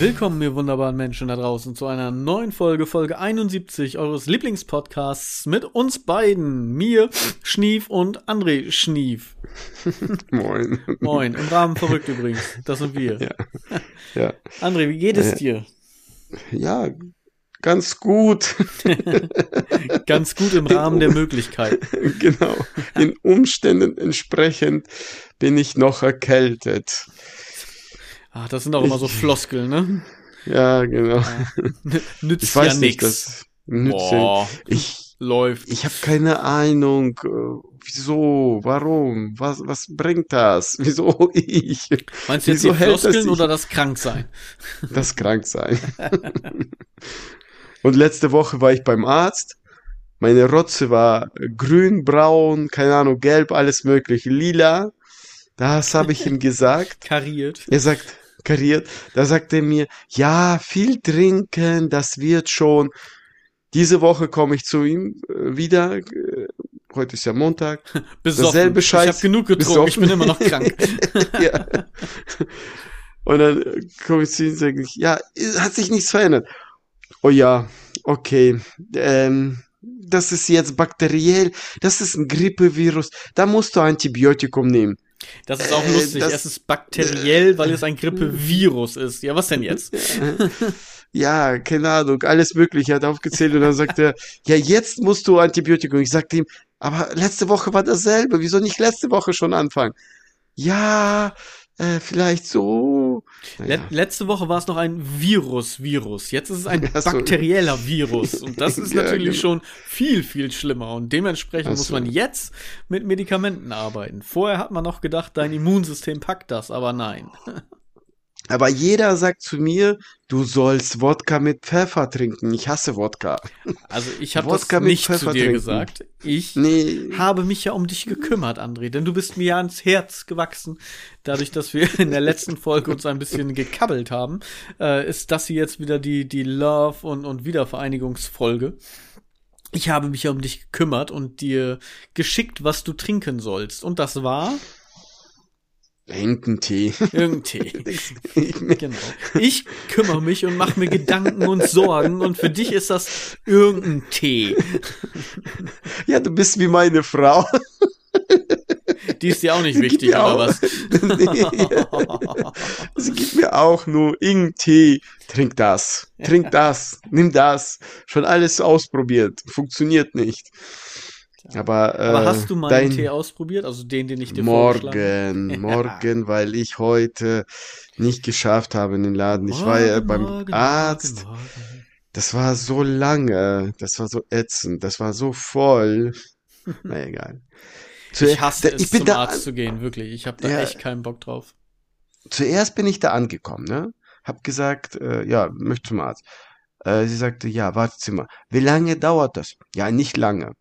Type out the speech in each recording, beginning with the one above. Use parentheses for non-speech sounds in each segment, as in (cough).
Willkommen, ihr wunderbaren Menschen da draußen, zu einer neuen Folge, Folge 71 eures Lieblingspodcasts mit uns beiden, mir, Schnief und André Schnief. (laughs) Moin. Moin, im Rahmen verrückt übrigens, das sind wir. Ja. ja. (laughs) André, wie geht es dir? Ja, ganz gut. (laughs) ganz gut im Rahmen der Möglichkeit. Genau. Den Umständen entsprechend bin ich noch erkältet. Ach, das sind auch immer so Floskeln, ne? Ja, genau. Ja. (laughs) Nützt ich weiß ja nicht, nix. das nützt Boah, ja- ich, läuft. ich habe keine Ahnung, äh, wieso, warum, was, was bringt das, (laughs) wieso ich, Meinst du jetzt wieso die Floskeln oder das Kranksein? (laughs) das krank sein. Und letzte Woche war ich beim Arzt. Meine Rotze war grün, braun, keine Ahnung, gelb, alles mögliche, lila. Das habe ich ihm gesagt. Kariert. Er sagt, kariert, da sagt er mir, ja, viel trinken, das wird schon. Diese Woche komme ich zu ihm äh, wieder. äh, Heute ist ja Montag. (laughs) Besoffen. Dasselbe Ich Scheiß. habe genug getrunken, ich bin immer noch krank. (laughs) ja. Und dann äh, komme ich zu ihm und sage ich, ja, hat sich nichts verändert. Oh ja, okay. Ähm, das ist jetzt bakteriell, das ist ein Grippevirus, da musst du Antibiotikum nehmen. Das ist auch Äh, lustig. das- es ist bakteriell, (laughs) weil es ein Grippevirus ist. Ja, was denn jetzt? (laughs) Ja, keine Ahnung, alles Mögliche hat aufgezählt und dann sagt er, (laughs) ja, jetzt musst du Antibiotikum. Ich sagte ihm, aber letzte Woche war dasselbe, wieso nicht letzte Woche schon anfangen? Ja, äh, vielleicht so. Naja, letzte Woche war es noch ein Virus-Virus. Jetzt ist es ein (laughs) so. bakterieller Virus. Und das (laughs) ist Ja, natürlich genau. schon viel, viel schlimmer. Und dementsprechend Ach muss so. man jetzt mit Medikamenten arbeiten. Vorher hat man noch gedacht, dein Immunsystem packt das, aber nein. (laughs) aber jeder sagt zu mir, du sollst Wodka mit Pfeffer trinken. Ich hasse Wodka. Also ich habe das nicht zu dir trinken. gesagt. Ich Nee, habe mich ja um dich gekümmert, André, denn du bist mir ja ans Herz gewachsen. Dadurch, dass wir in der letzten Folge uns ein bisschen gekabbelt haben, äh, ist das hier jetzt wieder die, die Love- und, und Wiedervereinigungsfolge. Ich habe mich ja um dich gekümmert und dir geschickt, was du trinken sollst. Und das war irgendein Tee. irgendein (laughs) Tee. Genau. Ich kümmere mich und mache mir Gedanken und Sorgen und für dich ist das irgendein Tee. Ja, du bist wie meine Frau. Die ist dir auch nicht Sie wichtig, oder auch- was? (laughs) Sie gibt mir auch nur irgendeinen Tee. Trink das. Trink das. Nimm das. Schon alles ausprobiert. Funktioniert nicht. Aber, äh, Aber hast du meinen dein Tee ausprobiert? Also den, den ich dir Morgen, (laughs) morgen, weil ich heute nicht geschafft habe in den Laden. Ich war ja Morgen, beim morgen, Arzt. morgen, morgen. Das war so lange. Das war so ätzend. Das war so voll. Na egal. Zu- Ich hasse da- es, ich bin zum da, Arzt zu gehen, wirklich. Ich habe da Ja. echt keinen Bock drauf. zuerst bin ich da angekommen, ne? Hab gesagt, äh, ja, möchte zum Arzt. Äh, sie sagte, ja, Wartezimmer. Wie lange dauert das? Ja, nicht lange.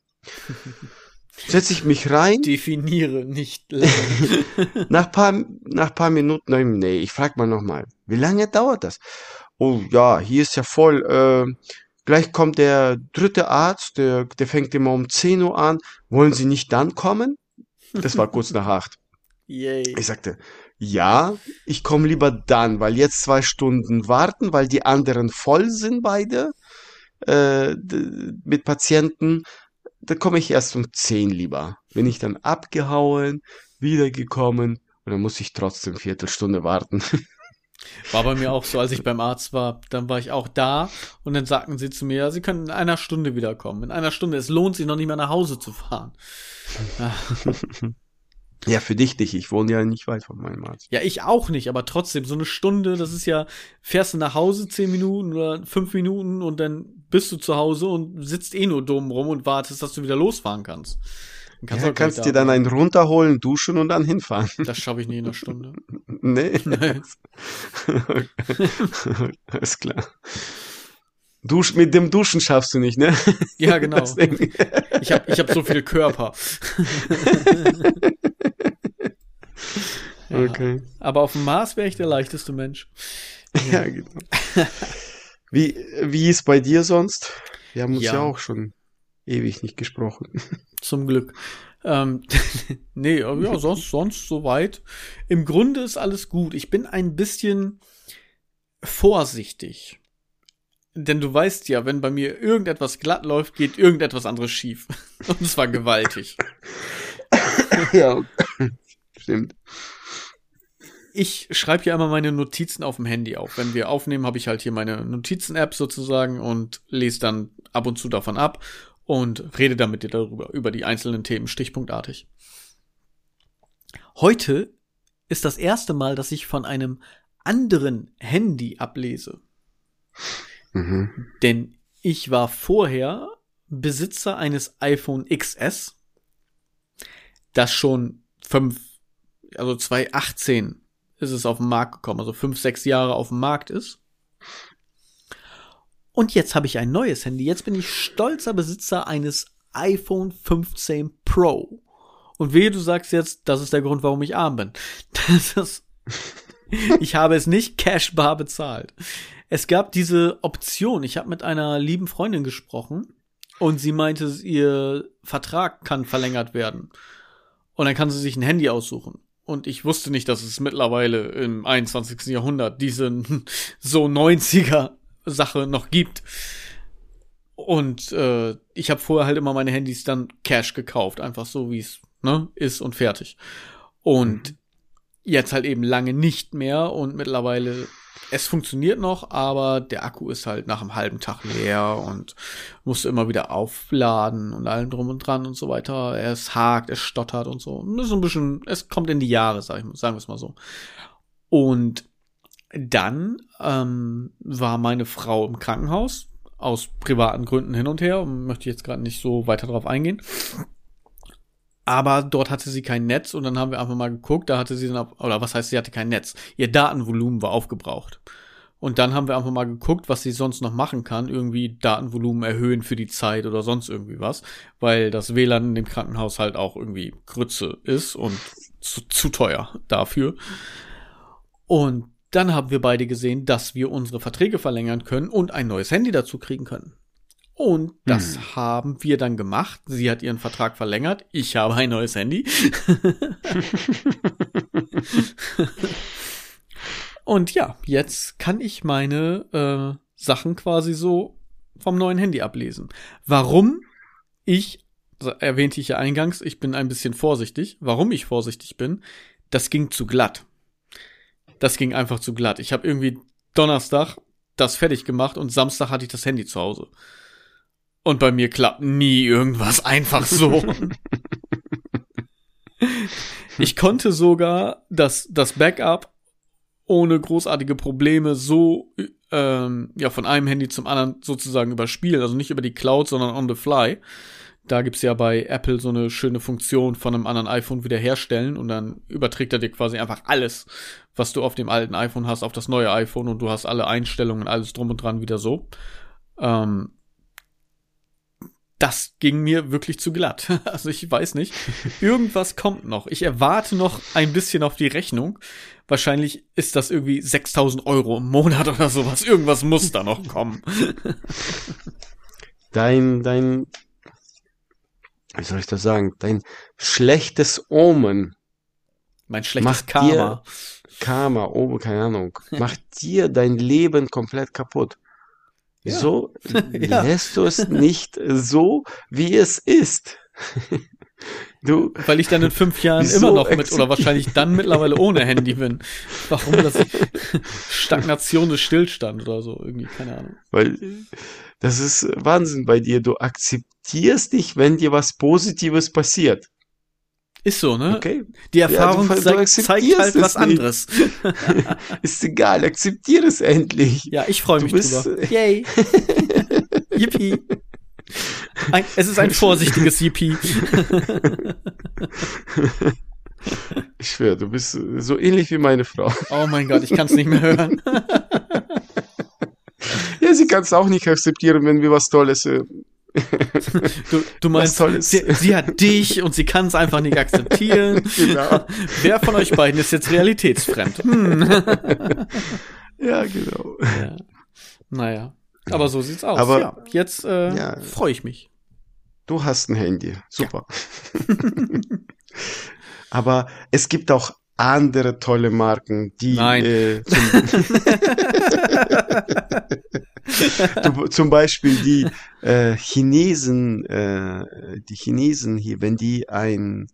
Setze ich mich rein, Definiere nicht lange. (laughs) nach paar, nach paar Minuten, nein, nee, ich frag mal nochmal, wie lange dauert das? Oh, ja, hier ist ja voll, äh, gleich kommt der dritte Arzt, der, der fängt immer um 10 Uhr an. Wollen Sie nicht dann kommen? Das war kurz nach acht. Yay. Ich sagte, ja, ich komme lieber dann, weil jetzt zwei Stunden warten, weil die anderen voll sind beide äh, mit Patienten. Da komme ich erst um 10 lieber. Bin ich dann abgehauen, wiedergekommen und dann muss ich trotzdem Viertelstunde warten. (laughs) War bei mir auch so, als ich beim Arzt war, dann war ich auch da und dann sagten sie zu mir, ja, sie können in einer Stunde wiederkommen. In einer Stunde, es lohnt sich noch nicht mehr nach Hause zu fahren. Ah, (laughs) (laughs) Ja, für dich nicht. Ich wohne ja nicht weit von meinem Arzt. Ja, ich auch nicht, aber trotzdem, so eine Stunde, das ist ja, fährst du nach Hause zehn Minuten oder fünf Minuten und dann bist du zu Hause und sitzt eh nur dumm rum und wartest, dass du wieder losfahren kannst. Dann kannst Ja, du kannst dir dann da einen runterholen, duschen und dann hinfahren. Das schaffe ich nie in einer Stunde. (laughs) Nee. (laughs) Nee. (laughs) Alles klar. Dusch, mit dem Duschen schaffst du nicht, ne? Ja, genau. Ich habe ich hab so viel Körper. Ja, Okay. Aber auf dem Mars wäre ich der leichteste Mensch. Ja, genau. (laughs) Wie, wie ist bei dir sonst? Wir haben uns Ja. ja, auch schon ewig nicht gesprochen. (laughs) Zum Glück. Ähm, (laughs) nee, ja, sonst, sonst soweit. Im Grunde ist alles gut. Ich bin ein bisschen vorsichtig. Denn du weißt ja, wenn bei mir irgendetwas glatt läuft, geht irgendetwas anderes schief. Und zwar gewaltig. ja, stimmt. Ich schreibe ja immer meine Notizen auf dem Handy auf. Wenn wir aufnehmen, habe ich halt hier meine Notizen-App sozusagen und lese dann ab und zu davon ab und rede dann mit dir darüber, über die einzelnen Themen stichpunktartig. Heute ist das erste Mal, dass ich von einem anderen Handy ablese. Mhm. Denn ich war vorher Besitzer eines iPhone XS, das schon fünf, also 2018 ist es auf den Markt gekommen, also fünf, sechs Jahre auf dem Markt ist. Und jetzt habe ich ein neues Handy. Jetzt bin ich stolzer Besitzer eines iPhone 15 Pro. Und wehe, du sagst jetzt, das ist der Grund, warum ich arm bin. (laughs) Das ist, ich habe es nicht cashbar bezahlt. Es gab diese Option. Ich habe mit einer lieben Freundin gesprochen und sie meinte, ihr Vertrag kann verlängert werden. Und dann kann sie sich ein Handy aussuchen. Und ich wusste nicht, dass es mittlerweile im 21. Jahrhundert diese (laughs) so 90er Sache noch gibt. Und äh, ich habe vorher halt immer meine Handys dann Cash gekauft, einfach so wie es ne, ist und fertig. Und mhm. jetzt halt eben lange nicht mehr und mittlerweile es funktioniert noch, aber der Akku ist halt nach einem halben Tag leer und musst immer wieder aufladen und allem drum und dran und so weiter. Es hakt, es stottert und so. Das ist ein bisschen, es kommt in die Jahre, sag ich, sagen wir es mal so. Und dann ähm, war meine Frau im Krankenhaus aus privaten Gründen hin und her möchte jetzt gerade nicht so weiter drauf eingehen. Aber dort hatte sie kein Netz und dann haben wir einfach mal geguckt, da hatte sie dann, oder was heißt, sie hatte kein Netz. Ihr Datenvolumen war aufgebraucht. Und dann haben wir einfach mal geguckt, was sie sonst noch machen kann. Irgendwie Datenvolumen erhöhen für die Zeit oder sonst irgendwie was. Weil das WLAN in dem Krankenhaus halt auch irgendwie Grütze ist und zu, zu teuer dafür. Und dann haben wir beide gesehen, dass wir unsere Verträge verlängern können und ein neues Handy dazu kriegen können. Und das hm. haben wir dann gemacht. Sie hat ihren Vertrag verlängert. Ich habe ein neues Handy. (laughs) und ja, jetzt kann ich meine äh, Sachen quasi so vom neuen Handy ablesen. Warum ich, erwähnte ich ja eingangs, ich bin ein bisschen vorsichtig. Warum ich vorsichtig bin, das ging zu glatt. Das ging einfach zu glatt. Ich habe irgendwie Donnerstag das fertig gemacht und Samstag hatte ich das Handy zu Hause. Und bei mir klappt nie irgendwas einfach so. (laughs) ich konnte sogar das, das Backup ohne großartige Probleme so ähm, ja von einem Handy zum anderen sozusagen überspielen, also nicht über die Cloud, sondern on the fly. Da gibt's ja bei Apple so eine schöne Funktion von einem anderen iPhone wiederherstellen und dann überträgt er dir quasi einfach alles, was du auf dem alten iPhone hast, auf das neue iPhone und du hast alle Einstellungen, alles drum und dran wieder so. Ähm, das ging mir wirklich zu glatt. (laughs) Also ich weiß nicht. (laughs) Irgendwas kommt noch. Ich erwarte noch ein bisschen auf die Rechnung. Wahrscheinlich ist das irgendwie 6000 Euro im Monat oder sowas. Irgendwas muss da noch kommen. (laughs) Dein, dein, wie soll ich das sagen? Dein schlechtes Omen. Mein schlechtes Karma. Karma, oh, keine Ahnung. Macht dir dein Leben komplett kaputt. Ja. So (laughs) ja. lässt du es nicht so, wie es ist. (laughs) Du, Weil ich dann in fünf Jahren immer noch mit oder wahrscheinlich dann mittlerweile ohne Handy bin. Warum das (laughs) Stagnation des Stillstand oder so irgendwie, keine Ahnung. Weil das ist Wahnsinn bei dir. Du akzeptierst dich, wenn dir was Positives passiert. Ist so, ne? Okay. Die Erfahrung ja, du, zeigt, zeigt halt was nicht. anderes. (laughs) ist egal, akzeptiere es endlich. Ja, ich freue mich bist, drüber. (laughs) Yay. (laughs) Yippie. Ein, es ist ein vorsichtiges Yippie. ich schwöre, du bist so ähnlich wie meine Frau. Oh mein Gott, ich kann es nicht mehr hören. ja, sie kann es auch nicht akzeptieren, wenn wir was Tolles äh, Du, du meinst, sie, sie, hat dich und sie kann es einfach nicht akzeptieren. (laughs) Genau. Wer von euch beiden ist jetzt realitätsfremd? Hm. (laughs) Ja, genau. Ja. Naja, aber so sieht's aus. Aber ja, jetzt äh, ja. freue ich mich. Du hast ein Handy, super. Ja. (laughs) aber es gibt auch andere tolle Marken, die Nein. Äh, (laughs) zum, zum Beispiel die äh, Chinesen, äh, die Chinesen hier, wenn die ein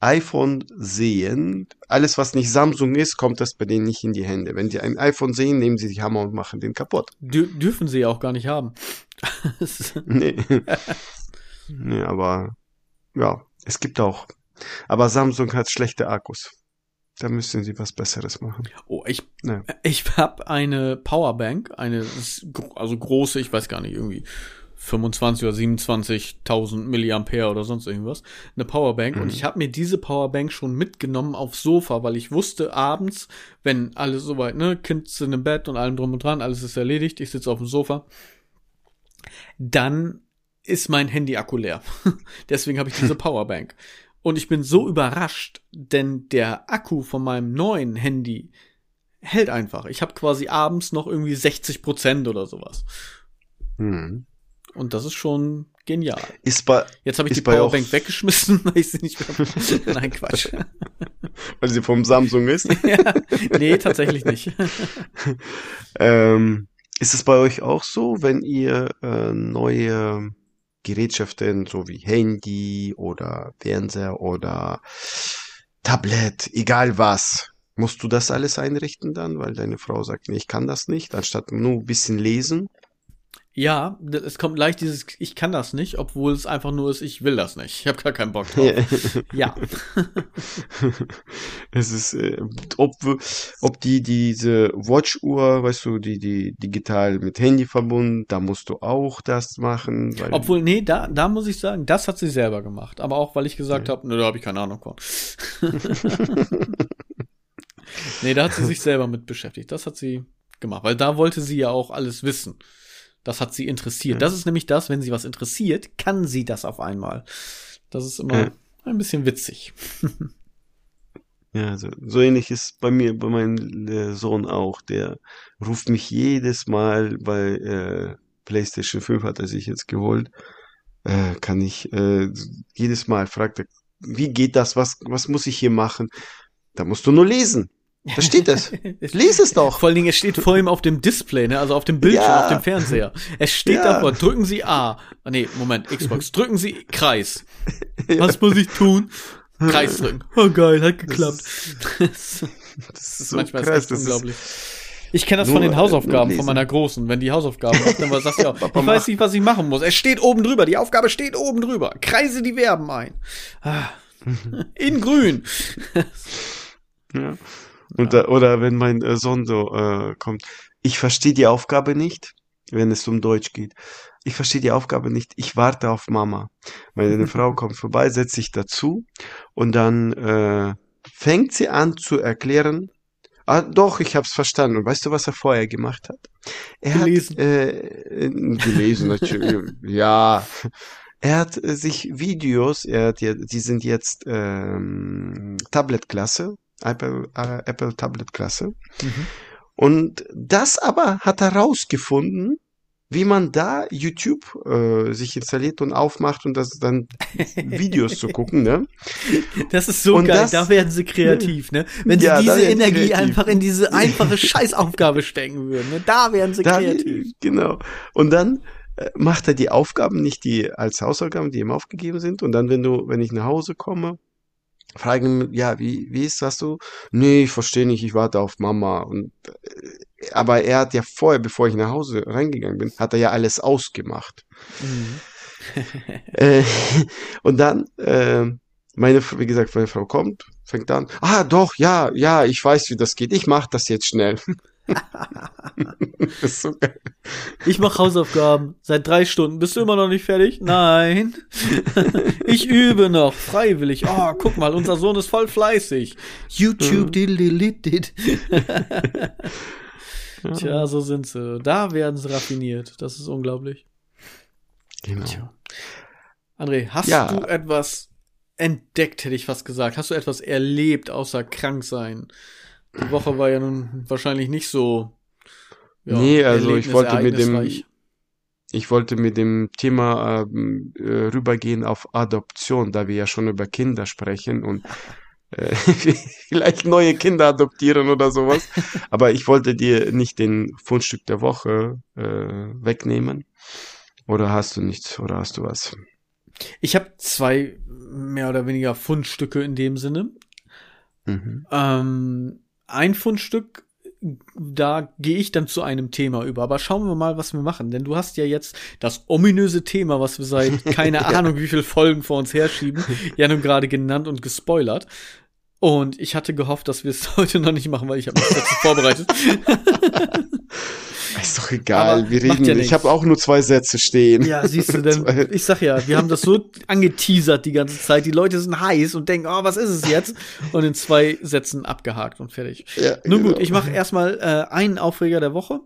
iPhone sehen, alles was nicht Samsung ist, kommt das bei denen nicht in die Hände. Wenn die ein iPhone sehen, nehmen sie die Hammer und machen den kaputt. Dür dürfen sie auch gar nicht haben. (laughs) nee. nee, aber ja, es gibt auch. Aber Samsung hat schlechte Akkus. Da müssen sie was Besseres machen. Oh, ich, Ja. ich habe eine Powerbank, eine, also große, ich weiß gar nicht, irgendwie 25 oder 27.000 Milliampere oder sonst irgendwas, eine Powerbank. Und ich habe mir diese Powerbank schon mitgenommen aufs Sofa, weil ich wusste, abends, wenn alles soweit, ne, Kind sind im Bett und allem drum und dran, alles ist erledigt, ich sitze auf dem Sofa, dann ist mein Handy-Akku leer. (laughs) Deswegen habe ich diese (laughs) Powerbank. Und ich bin so überrascht, denn der Akku von meinem neuen Handy hält einfach. Ich habe quasi abends noch irgendwie 60 Prozent oder sowas. Hm. Und das ist schon genial. Ist bei, Jetzt habe ich die Powerbank weggeschmissen, (laughs) weil ich sie nicht mehr. (laughs) Nein, Quatsch. (laughs) weil sie vom Samsung ist. ja, nee, tatsächlich nicht. ähm, ist es bei euch auch so, wenn ihr äh, neue Gerätschaften, so wie Handy oder Fernseher oder Tablet, egal was, musst du das alles einrichten dann, weil deine Frau sagt, nee, ich kann das nicht, anstatt nur ein bisschen lesen? Ja, es kommt leicht dieses, ich kann das nicht, obwohl es einfach nur ist, ich will das nicht. Ich habe gar keinen Bock drauf. (laughs) Ja. (laughs) es ist, äh, ob, ob die diese Watch-Uhr, weißt du, die, die digital mit Handy verbunden, da musst du auch das machen, Obwohl, nee, da, da muss ich sagen, das hat sie selber gemacht. Aber auch, weil ich gesagt Ja. habe, ne, da habe ich keine Ahnung von. (laughs) nee, da hat sie sich selber mit beschäftigt. Das hat sie gemacht, weil da wollte sie ja auch alles wissen. Das hat sie interessiert. Ja. Das ist nämlich das, wenn sie was interessiert, kann sie das auf einmal. Das ist immer Ja. ein bisschen witzig. (laughs) Ja, so, so ähnlich ist bei mir, bei meinem äh, Sohn auch. Der ruft mich jedes Mal bei äh, PlayStation 5 hat er sich jetzt geholt. Äh, kann ich äh, jedes Mal fragt er, wie geht das? Was was muss ich hier machen? Da musst du nur lesen. Da steht es. (laughs) Lies es doch. Vor allen Dingen, es steht vor ihm auf dem Display, ne? also auf dem Bildschirm, Ja. auf dem Fernseher. Es steht Ja. davor, drücken Sie A. Ah, nee, Moment, Xbox. (laughs) Drücken Sie Kreis. Was muss ich tun? Kreis drücken. Oh geil, hat geklappt. Das (laughs) Das ist so manchmal krass, echt das ist- unglaublich. Ich kenne das Nur- von den Hausaufgaben von meiner Großen. Wenn die Hausaufgaben macht, dann sagt sie auch, Papa, ich weiß nicht, was ich machen muss. Es steht oben drüber. Die Aufgabe steht oben drüber. Kreise die Verben ein. Ah. In grün. Ja. Und da, oder wenn mein äh, Sohn so äh, kommt, ich verstehe die Aufgabe nicht, wenn es um Deutsch geht. Ich verstehe die Aufgabe nicht, ich warte auf Mama. Meine Frau kommt vorbei, setzt sich dazu und dann äh, fängt sie an zu erklären, ah, doch, ich hab's verstanden. Und weißt du, was er vorher gemacht hat? Er Gelesen. hat äh, äh, gelesen, natürlich. (laughs) ja. Er hat äh, sich Videos, er hat ja, die sind jetzt ähm, Tablet-Klasse, Apple, äh, Apple Tablet-Klasse. Mhm. Und das aber hat er rausgefunden, wie man da YouTube äh, sich installiert und aufmacht und das dann (laughs) Videos zu gucken, ne? Das ist so Und geil, das- da werden sie kreativ, ne? Wenn sie Ja, da diese sie Energie kreativ. einfach in diese (laughs) einfache Scheißaufgabe stecken würden, ne? Da werden sie Da, kreativ. genau. Und dann äh, macht er die Aufgaben nicht die als Hausaufgaben, die ihm aufgegeben sind. Und dann, wenn du, wenn ich nach Hause komme, fragen ja, wie, wie ist das du? Nee, ich verstehe nicht, ich warte auf Mama. Und, äh, aber er hat ja vorher, bevor ich nach Hause reingegangen bin, hat er ja alles ausgemacht. Mhm. Äh, (laughs) und dann, äh, meine, wie gesagt, meine Frau kommt, fängt an, ah, doch, ja, ja, ich weiß, wie das geht. Ich mach das jetzt schnell. (laughs) so. Ich mache Hausaufgaben seit drei Stunden. Bist du immer noch nicht fertig? Nein. (laughs) ich übe noch, freiwillig. Oh, guck mal, unser Sohn ist voll fleißig. YouTube, diddle-diddle-dit. (laughs) Tja, so sind sie. Da werden sie raffiniert. Das ist unglaublich. Genau. Tja. André, hast Ja. du etwas entdeckt, hätte ich fast gesagt? Hast du etwas erlebt, außer krank sein? Die Woche war ja nun wahrscheinlich nicht so. Ja, Nee, also ich wollte mit dem-. Ich wollte mit dem Thema ähm, äh, rübergehen auf Adoption, da wir ja schon über Kinder sprechen und äh, (laughs) vielleicht neue Kinder adoptieren oder sowas. Aber ich wollte dir nicht den Fundstück der Woche äh, wegnehmen. Oder hast du nichts? Oder hast du was? Ich habe zwei mehr oder weniger Fundstücke in dem Sinne. Mhm. Ähm, ein Fundstück, da gehe ich dann zu einem Thema über. Aber schauen wir mal, was wir machen. Denn du hast ja jetzt das ominöse Thema, was wir seit (laughs) keine ja. Ahnung wie viel Folgen vor uns herschieben, (laughs) ja nun gerade genannt und gespoilert. Und ich hatte gehofft, dass wir es (laughs) heute noch nicht machen, weil ich habe mich dazu vorbereitet. (laughs) Ist doch egal, Aber wir reden. Ja ich habe auch nur zwei Sätze stehen. Ja, siehst du, (laughs) denn ich sag ja, wir haben das so angeteasert die ganze Zeit. Die Leute sind heiß und denken, oh, was ist es jetzt? Und in zwei Sätzen abgehakt und fertig. Ja, Nun genau. gut, ich mache erstmal äh, einen Aufreger der Woche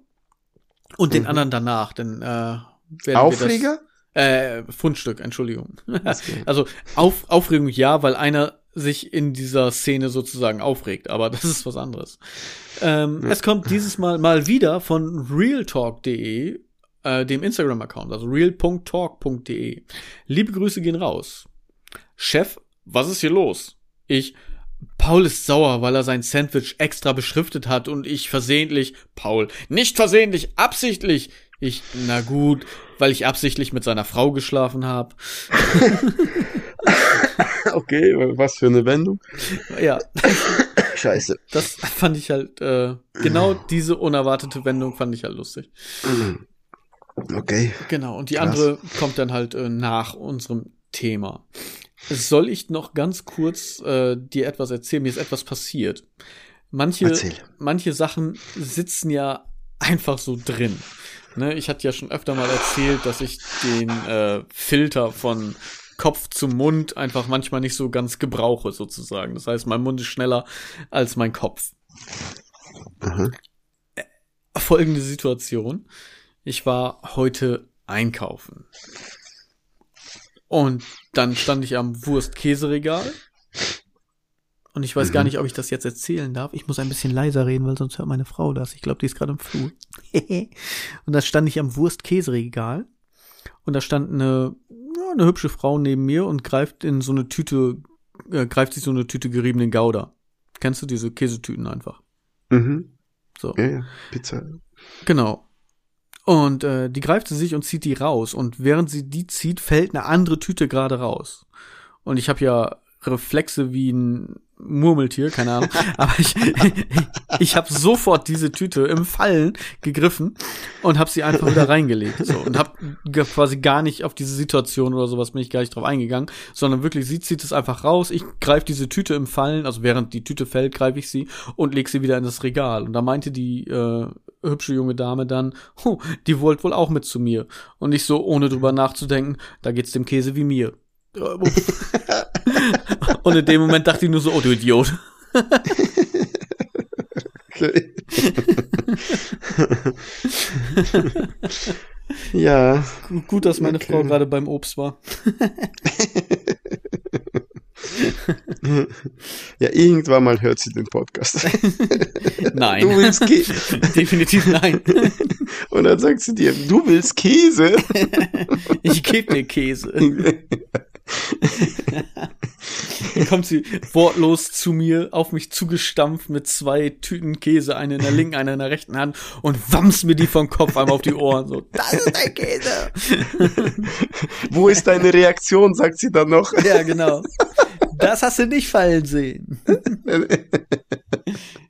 und den mhm. anderen danach, denn äh, Aufreger? Das, äh, Fundstück, Entschuldigung. (laughs) also auf, Aufregung ja, weil einer sich in dieser Szene sozusagen aufregt, aber (laughs) das ist was anderes. Ähm, ja. Es kommt dieses Mal mal wieder von realtalk.de, äh, dem Instagram-Account, also real.talk.de. Liebe Grüße gehen raus. Chef, was ist hier los? Ich, Paul ist sauer, weil er sein Sandwich extra beschriftet hat und ich versehentlich, Paul, nicht versehentlich, absichtlich. Ich, na gut, weil ich absichtlich mit seiner Frau geschlafen habe. (laughs) (laughs) (laughs) okay, was für eine Wendung. Ja. (laughs) Scheiße. Das fand ich halt, äh, genau diese unerwartete Wendung fand ich halt lustig. Okay. Genau, und die Krass. andere kommt dann halt äh, nach unserem Thema. Soll ich noch ganz kurz äh, dir etwas erzählen? Mir ist etwas passiert. Manche, Erzähl. manche Sachen sitzen ja einfach so drin. Ne, ich hatte ja schon öfter mal erzählt, dass ich den äh, Filter von Kopf zum Mund einfach manchmal nicht so ganz gebrauche, sozusagen. Das heißt, mein Mund ist schneller als mein Kopf. Mhm. Folgende Situation. Ich war heute einkaufen. Und dann stand ich am Wurst-Käseregal. Und ich weiß mhm. gar nicht, ob ich das jetzt erzählen darf. Ich muss ein bisschen leiser reden, weil sonst hört meine Frau das. Ich glaube, die ist gerade im Flur. (laughs) und da stand ich am Wurst-Käseregal. Und da stand eine eine hübsche Frau neben mir und greift in so eine Tüte, äh, greift sich so eine Tüte geriebenen Gouda. Kennst du diese Käsetüten einfach? Mhm. So. Ja, ja, Pizza. Genau. Und äh, die greift sie sich und zieht die raus. Und während sie die zieht, fällt eine andere Tüte gerade raus. Und ich habe ja Reflexe wie ein Murmeltier, keine Ahnung. (laughs) Aber ich, ich habe sofort diese Tüte im Fallen gegriffen und habe sie einfach wieder reingelegt. So, und habe quasi gar nicht auf diese Situation oder sowas bin ich gar nicht drauf eingegangen, sondern wirklich, sie zieht es einfach raus. Ich greife diese Tüte im Fallen, also während die Tüte fällt, greife ich sie und leg sie wieder in das Regal. Und da meinte die äh, hübsche junge Dame dann, oh, die wollt wohl auch mit zu mir. Und ich so, ohne drüber nachzudenken, da geht's dem Käse wie mir. (laughs) Und in dem Moment dachte ich nur so, oh du Idiot. okay. (laughs) ja. Gut, dass meine okay. Frau gerade beim Obst war. ja, irgendwann mal hört sie den Podcast. nein. Du willst Käse. (laughs) Definitiv nein. Und dann sagt sie dir, du willst Käse. ich gebe dir Käse. (laughs) Dann kommt sie wortlos zu mir, auf mich zugestampft mit zwei Tüten Käse, eine in der linken, eine in der rechten Hand und wams mir die vom Kopf einmal auf die Ohren. So, das ist dein Käse. (laughs) Wo ist deine Reaktion, sagt sie dann noch. Ja, genau. Das hast du nicht fallen sehen. (laughs)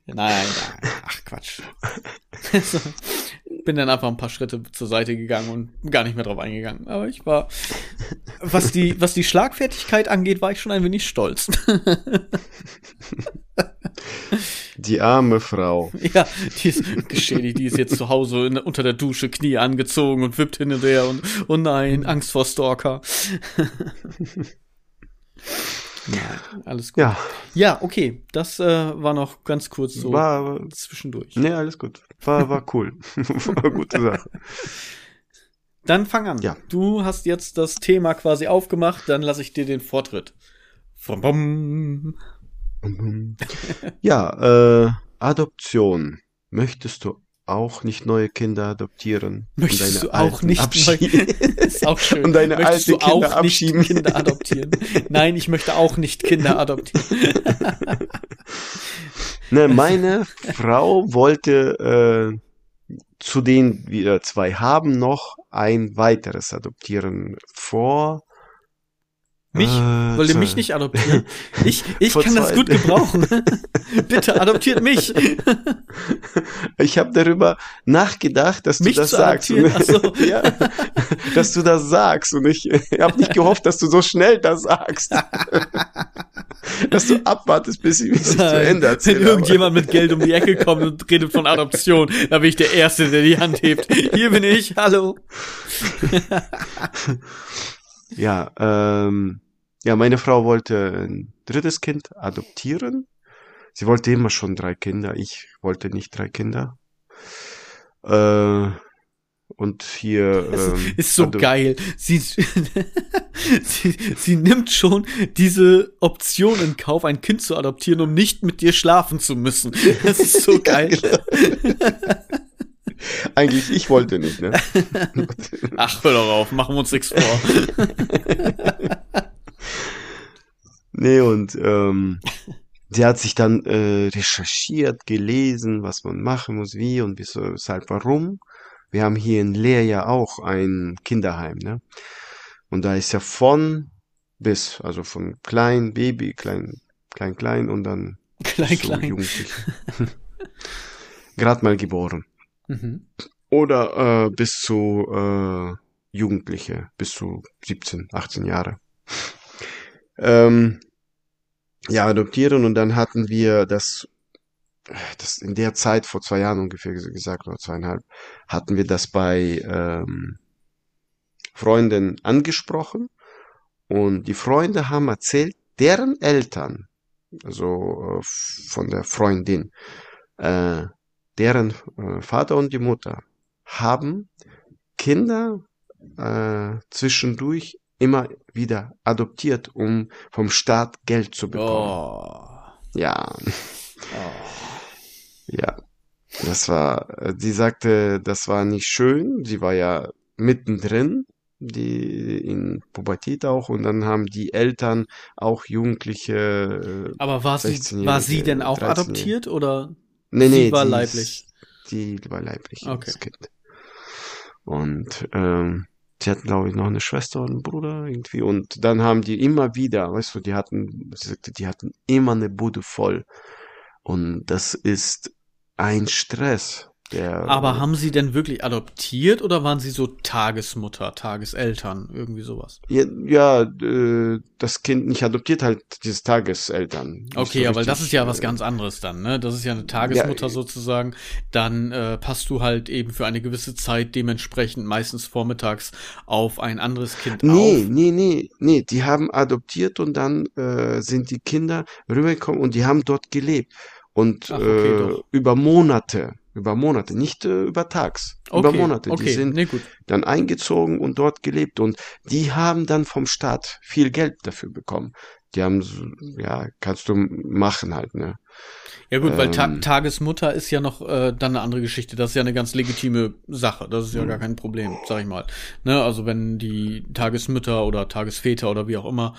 Nein, ach Quatsch. Bin dann einfach ein paar Schritte zur Seite gegangen und gar nicht mehr drauf eingegangen. Aber ich war, (laughs) was die, was die Schlagfertigkeit angeht, war ich schon ein wenig stolz. (laughs) Die arme Frau. (laughs) Ja, die ist geschädigt, die ist jetzt zu Hause in, unter der Dusche, Knie angezogen und wippt hin und her und, oh nein, Angst vor Stalker. Nein, alles gut. Ja, ja okay. Das äh, war noch ganz kurz so war, zwischendurch. Nee, alles gut. War, war cool. (laughs) war gute Sache. Dann fang an. Ja. Du hast jetzt das Thema quasi aufgemacht, dann lasse ich dir den Vortritt. ja, äh, Adoption. Möchtest du auch nicht neue Kinder adoptieren? Möchtest du auch nicht abschieben? (laughs) ist auch schön. Und deine Möchtest alte du auch Kinder abschieben? nicht Kinder adoptieren? Nein, ich möchte auch nicht Kinder adoptieren. (laughs) Ne, meine Frau wollte äh, zu denen wir zwei haben noch ein weiteres adoptieren vor. Mich? Äh, Wollt ihr mich nicht adoptieren? (laughs) Ich, ich kann das gut gebrauchen. (laughs) Bitte adoptiert mich. (laughs) Ich habe darüber nachgedacht, dass Mich du das sagst. so. ja, dass du das sagst. Und ich habe nicht gehofft, dass du so schnell das sagst. dass du abwartest, bis ich mich zu Ende Wenn erzähle. irgendjemand mit Geld um die Ecke kommt und redet von Adoption, da bin ich der Erste, der die Hand hebt. Hier bin ich, hallo. Ja, ähm, ja, meine Frau wollte ein drittes Kind adoptieren. Sie wollte immer schon drei Kinder. Ich wollte nicht drei Kinder. Äh, und hier ähm, ist so ado- geil. Sie, (laughs) sie, sie nimmt schon diese Option in Kauf, ein Kind zu adoptieren, um nicht mit dir schlafen zu müssen. Das ist so (laughs) geil. (laughs) (laughs) Eigentlich ich wollte nicht, ne? (laughs) Ach, hör doch auf, machen wir uns nichts vor. (laughs) Nee, und ähm, sie hat sich dann äh, recherchiert, gelesen, was man machen muss, wie und weshalb, warum. Wir haben hier in Leer ja auch ein Kinderheim, ne? Und da ist ja von bis, also von klein, Baby, klein, klein, klein und dann Klein, zu klein. Jugendlich. Gerade mal geboren. Mhm. Oder äh, bis zu äh, Jugendliche, bis zu 17, 18 Jahre. Ähm, ja, adoptieren und dann hatten wir das, das in der Zeit, vor zwei Jahren ungefähr ges- gesagt, oder zweieinhalb, hatten wir das bei ähm, Freunden angesprochen und die Freunde haben erzählt, deren Eltern, also äh, von der Freundin, äh, deren äh, Vater und die Mutter haben Kinder äh, zwischendurch immer wieder adoptiert, um vom Staat Geld zu bekommen. Oh. Ja, oh. ja. Das war, äh, sie sagte, das war nicht schön. Sie war ja mittendrin, die in Pubertät auch, und dann haben die Eltern auch Jugendliche. Äh, Aber war sie, 16-Jährige, war sie denn auch 13-Jährige. adoptiert oder? Nee, Sie nee, war die leiblich. Ist, die war leiblich, Okay. das Kind. Und ähm, sie hatten, glaube ich, noch eine Schwester und einen Bruder irgendwie. Und dann haben die immer wieder, weißt du, die hatten, sie sagte, die hatten immer eine Bude voll. Und das ist ein Stress. Der, Aber haben sie denn wirklich adoptiert oder waren sie so Tagesmutter, Tageseltern, irgendwie sowas? ja, ja äh, das Kind nicht adoptiert, halt dieses Tageseltern. Okay, so aber das richtig, ist ja was äh, ganz anderes dann, ne? Das ist ja eine Tagesmutter Ja, sozusagen. Dann äh, passt du halt eben für eine gewisse Zeit dementsprechend meistens vormittags auf ein anderes Kind Nee, auf. nee, nee, nee, die haben adoptiert und dann äh, sind die Kinder rübergekommen und die haben dort gelebt. Und Ach, okay, äh, über Monate, über Monate, nicht äh, über Tags, über Okay, Monate. Die okay, sind nee, gut. dann eingezogen und dort gelebt und die haben dann vom Staat viel Geld dafür bekommen. Die haben, ja, kannst du machen halt, ne? Ja gut, weil Ta Ähm. Tagesmutter ist ja noch äh, dann eine andere Geschichte. Das ist ja eine ganz legitime Sache. Das ist ja gar kein Problem, sag ich mal. Ne, also wenn die Tagesmütter oder Tagesväter oder wie auch immer,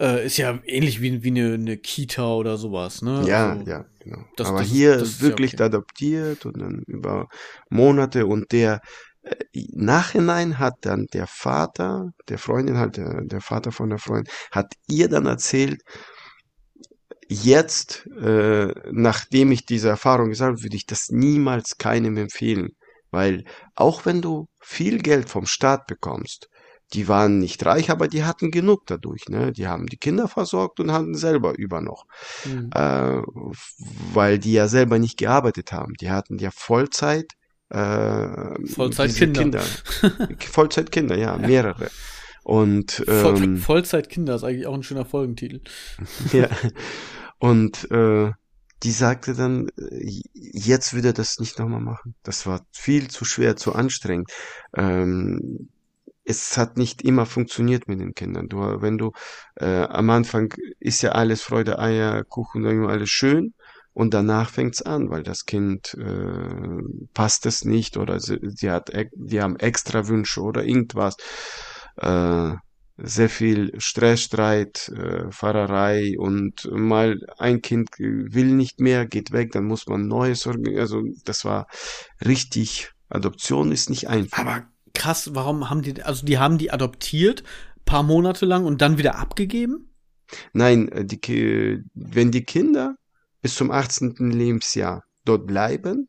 äh, ist ja ähnlich wie, wie eine, eine Kita oder sowas, ne? Ja, also, ja, genau. das- Aber das hier das ist ja wirklich okay. adoptiert und dann über Monate und der äh, Nachhinein hat dann der Vater, der Freundin halt, der, der Vater von der Freundin, hat ihr dann erzählt, jetzt, äh, nachdem ich diese Erfahrung gesagt habe, würde ich das niemals keinem empfehlen. Weil auch wenn du viel Geld vom Staat bekommst, die waren nicht reich, aber die hatten genug dadurch, ne? Die haben die Kinder versorgt und hatten selber über noch Mhm. äh, weil die ja selber nicht gearbeitet haben. Die hatten ja Vollzeit äh, Vollzeitkinder. Kinder. (laughs) Vollzeitkinder, ja, mehrere. Und ähm, Vollzeitkinder ist eigentlich auch ein schöner Folgentitel. (laughs) ja, und äh, die sagte dann, äh, jetzt würde er das nicht nochmal machen. Das war viel zu schwer, zu anstrengend. Ähm, es hat nicht immer funktioniert mit den Kindern. Du, wenn du äh, am Anfang ist ja alles Freude, Eier, Kuchen, alles schön. und danach fängt's an, weil das Kind äh, passt es nicht oder sie, sie hat, die haben extra Wünsche oder irgendwas. Äh, sehr viel Stress, Streit, äh, Fahrerei und mal ein Kind will nicht mehr, geht weg, dann muss man Neues. Also das war richtig. Adoption ist nicht einfach. Aber krass, warum haben die, also die haben die adoptiert, paar Monate lang und dann wieder abgegeben? Nein, äh, die, wenn die Kinder bis zum 18. Lebensjahr dort bleiben,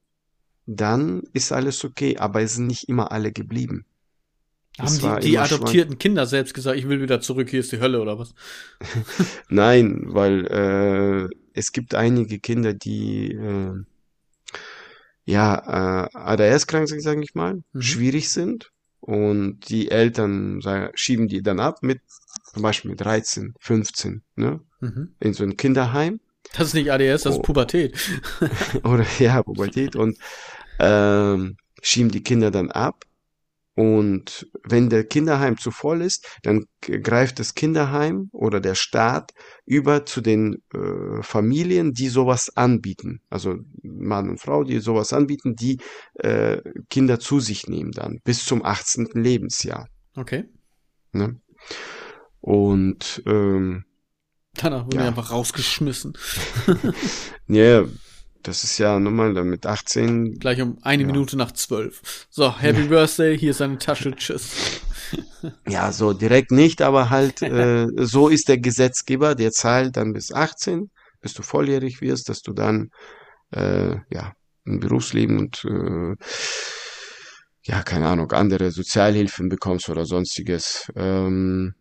dann ist alles okay, aber es sind nicht immer alle geblieben. Haben die, die adoptierten Kinder selbst gesagt, ich will wieder zurück, hier ist die Hölle oder was? (laughs) (laughs) Nein, weil äh, es gibt einige Kinder, die äh, ja äh, ADS-krank sind, sage ich mal, mhm. schwierig sind und die Eltern sagen, schieben die dann ab mit zum Beispiel mit 13, 15, ne? Mhm. In so ein Kinderheim. Das ist nicht ADS, das oh. ist Pubertät. (laughs) Oder ja, Pubertät. Und ähm, schieben die Kinder dann ab. Und wenn der Kinderheim zu voll ist, dann greift das Kinderheim oder der Staat über zu den äh, Familien, die sowas anbieten. Also Mann und Frau, die sowas anbieten, die äh, Kinder zu sich nehmen dann bis zum 18. Lebensjahr. Okay. Ne? Und ähm, danach wurden ja. einfach rausgeschmissen. (laughs) (laughs) ja, das ist ja nochmal dann mit 18. Gleich um eine ja. Minute nach zwölf. So, Happy Birthday, hier ist eine Tasche, tschüss. (laughs) ja, so direkt nicht, aber halt, (laughs) äh, so ist der Gesetzgeber, der zahlt dann bis 18, bis du volljährig wirst, dass du dann, äh, ja, ein Berufsleben und, äh, ja, keine Ahnung, andere Sozialhilfen bekommst oder sonstiges. Ähm,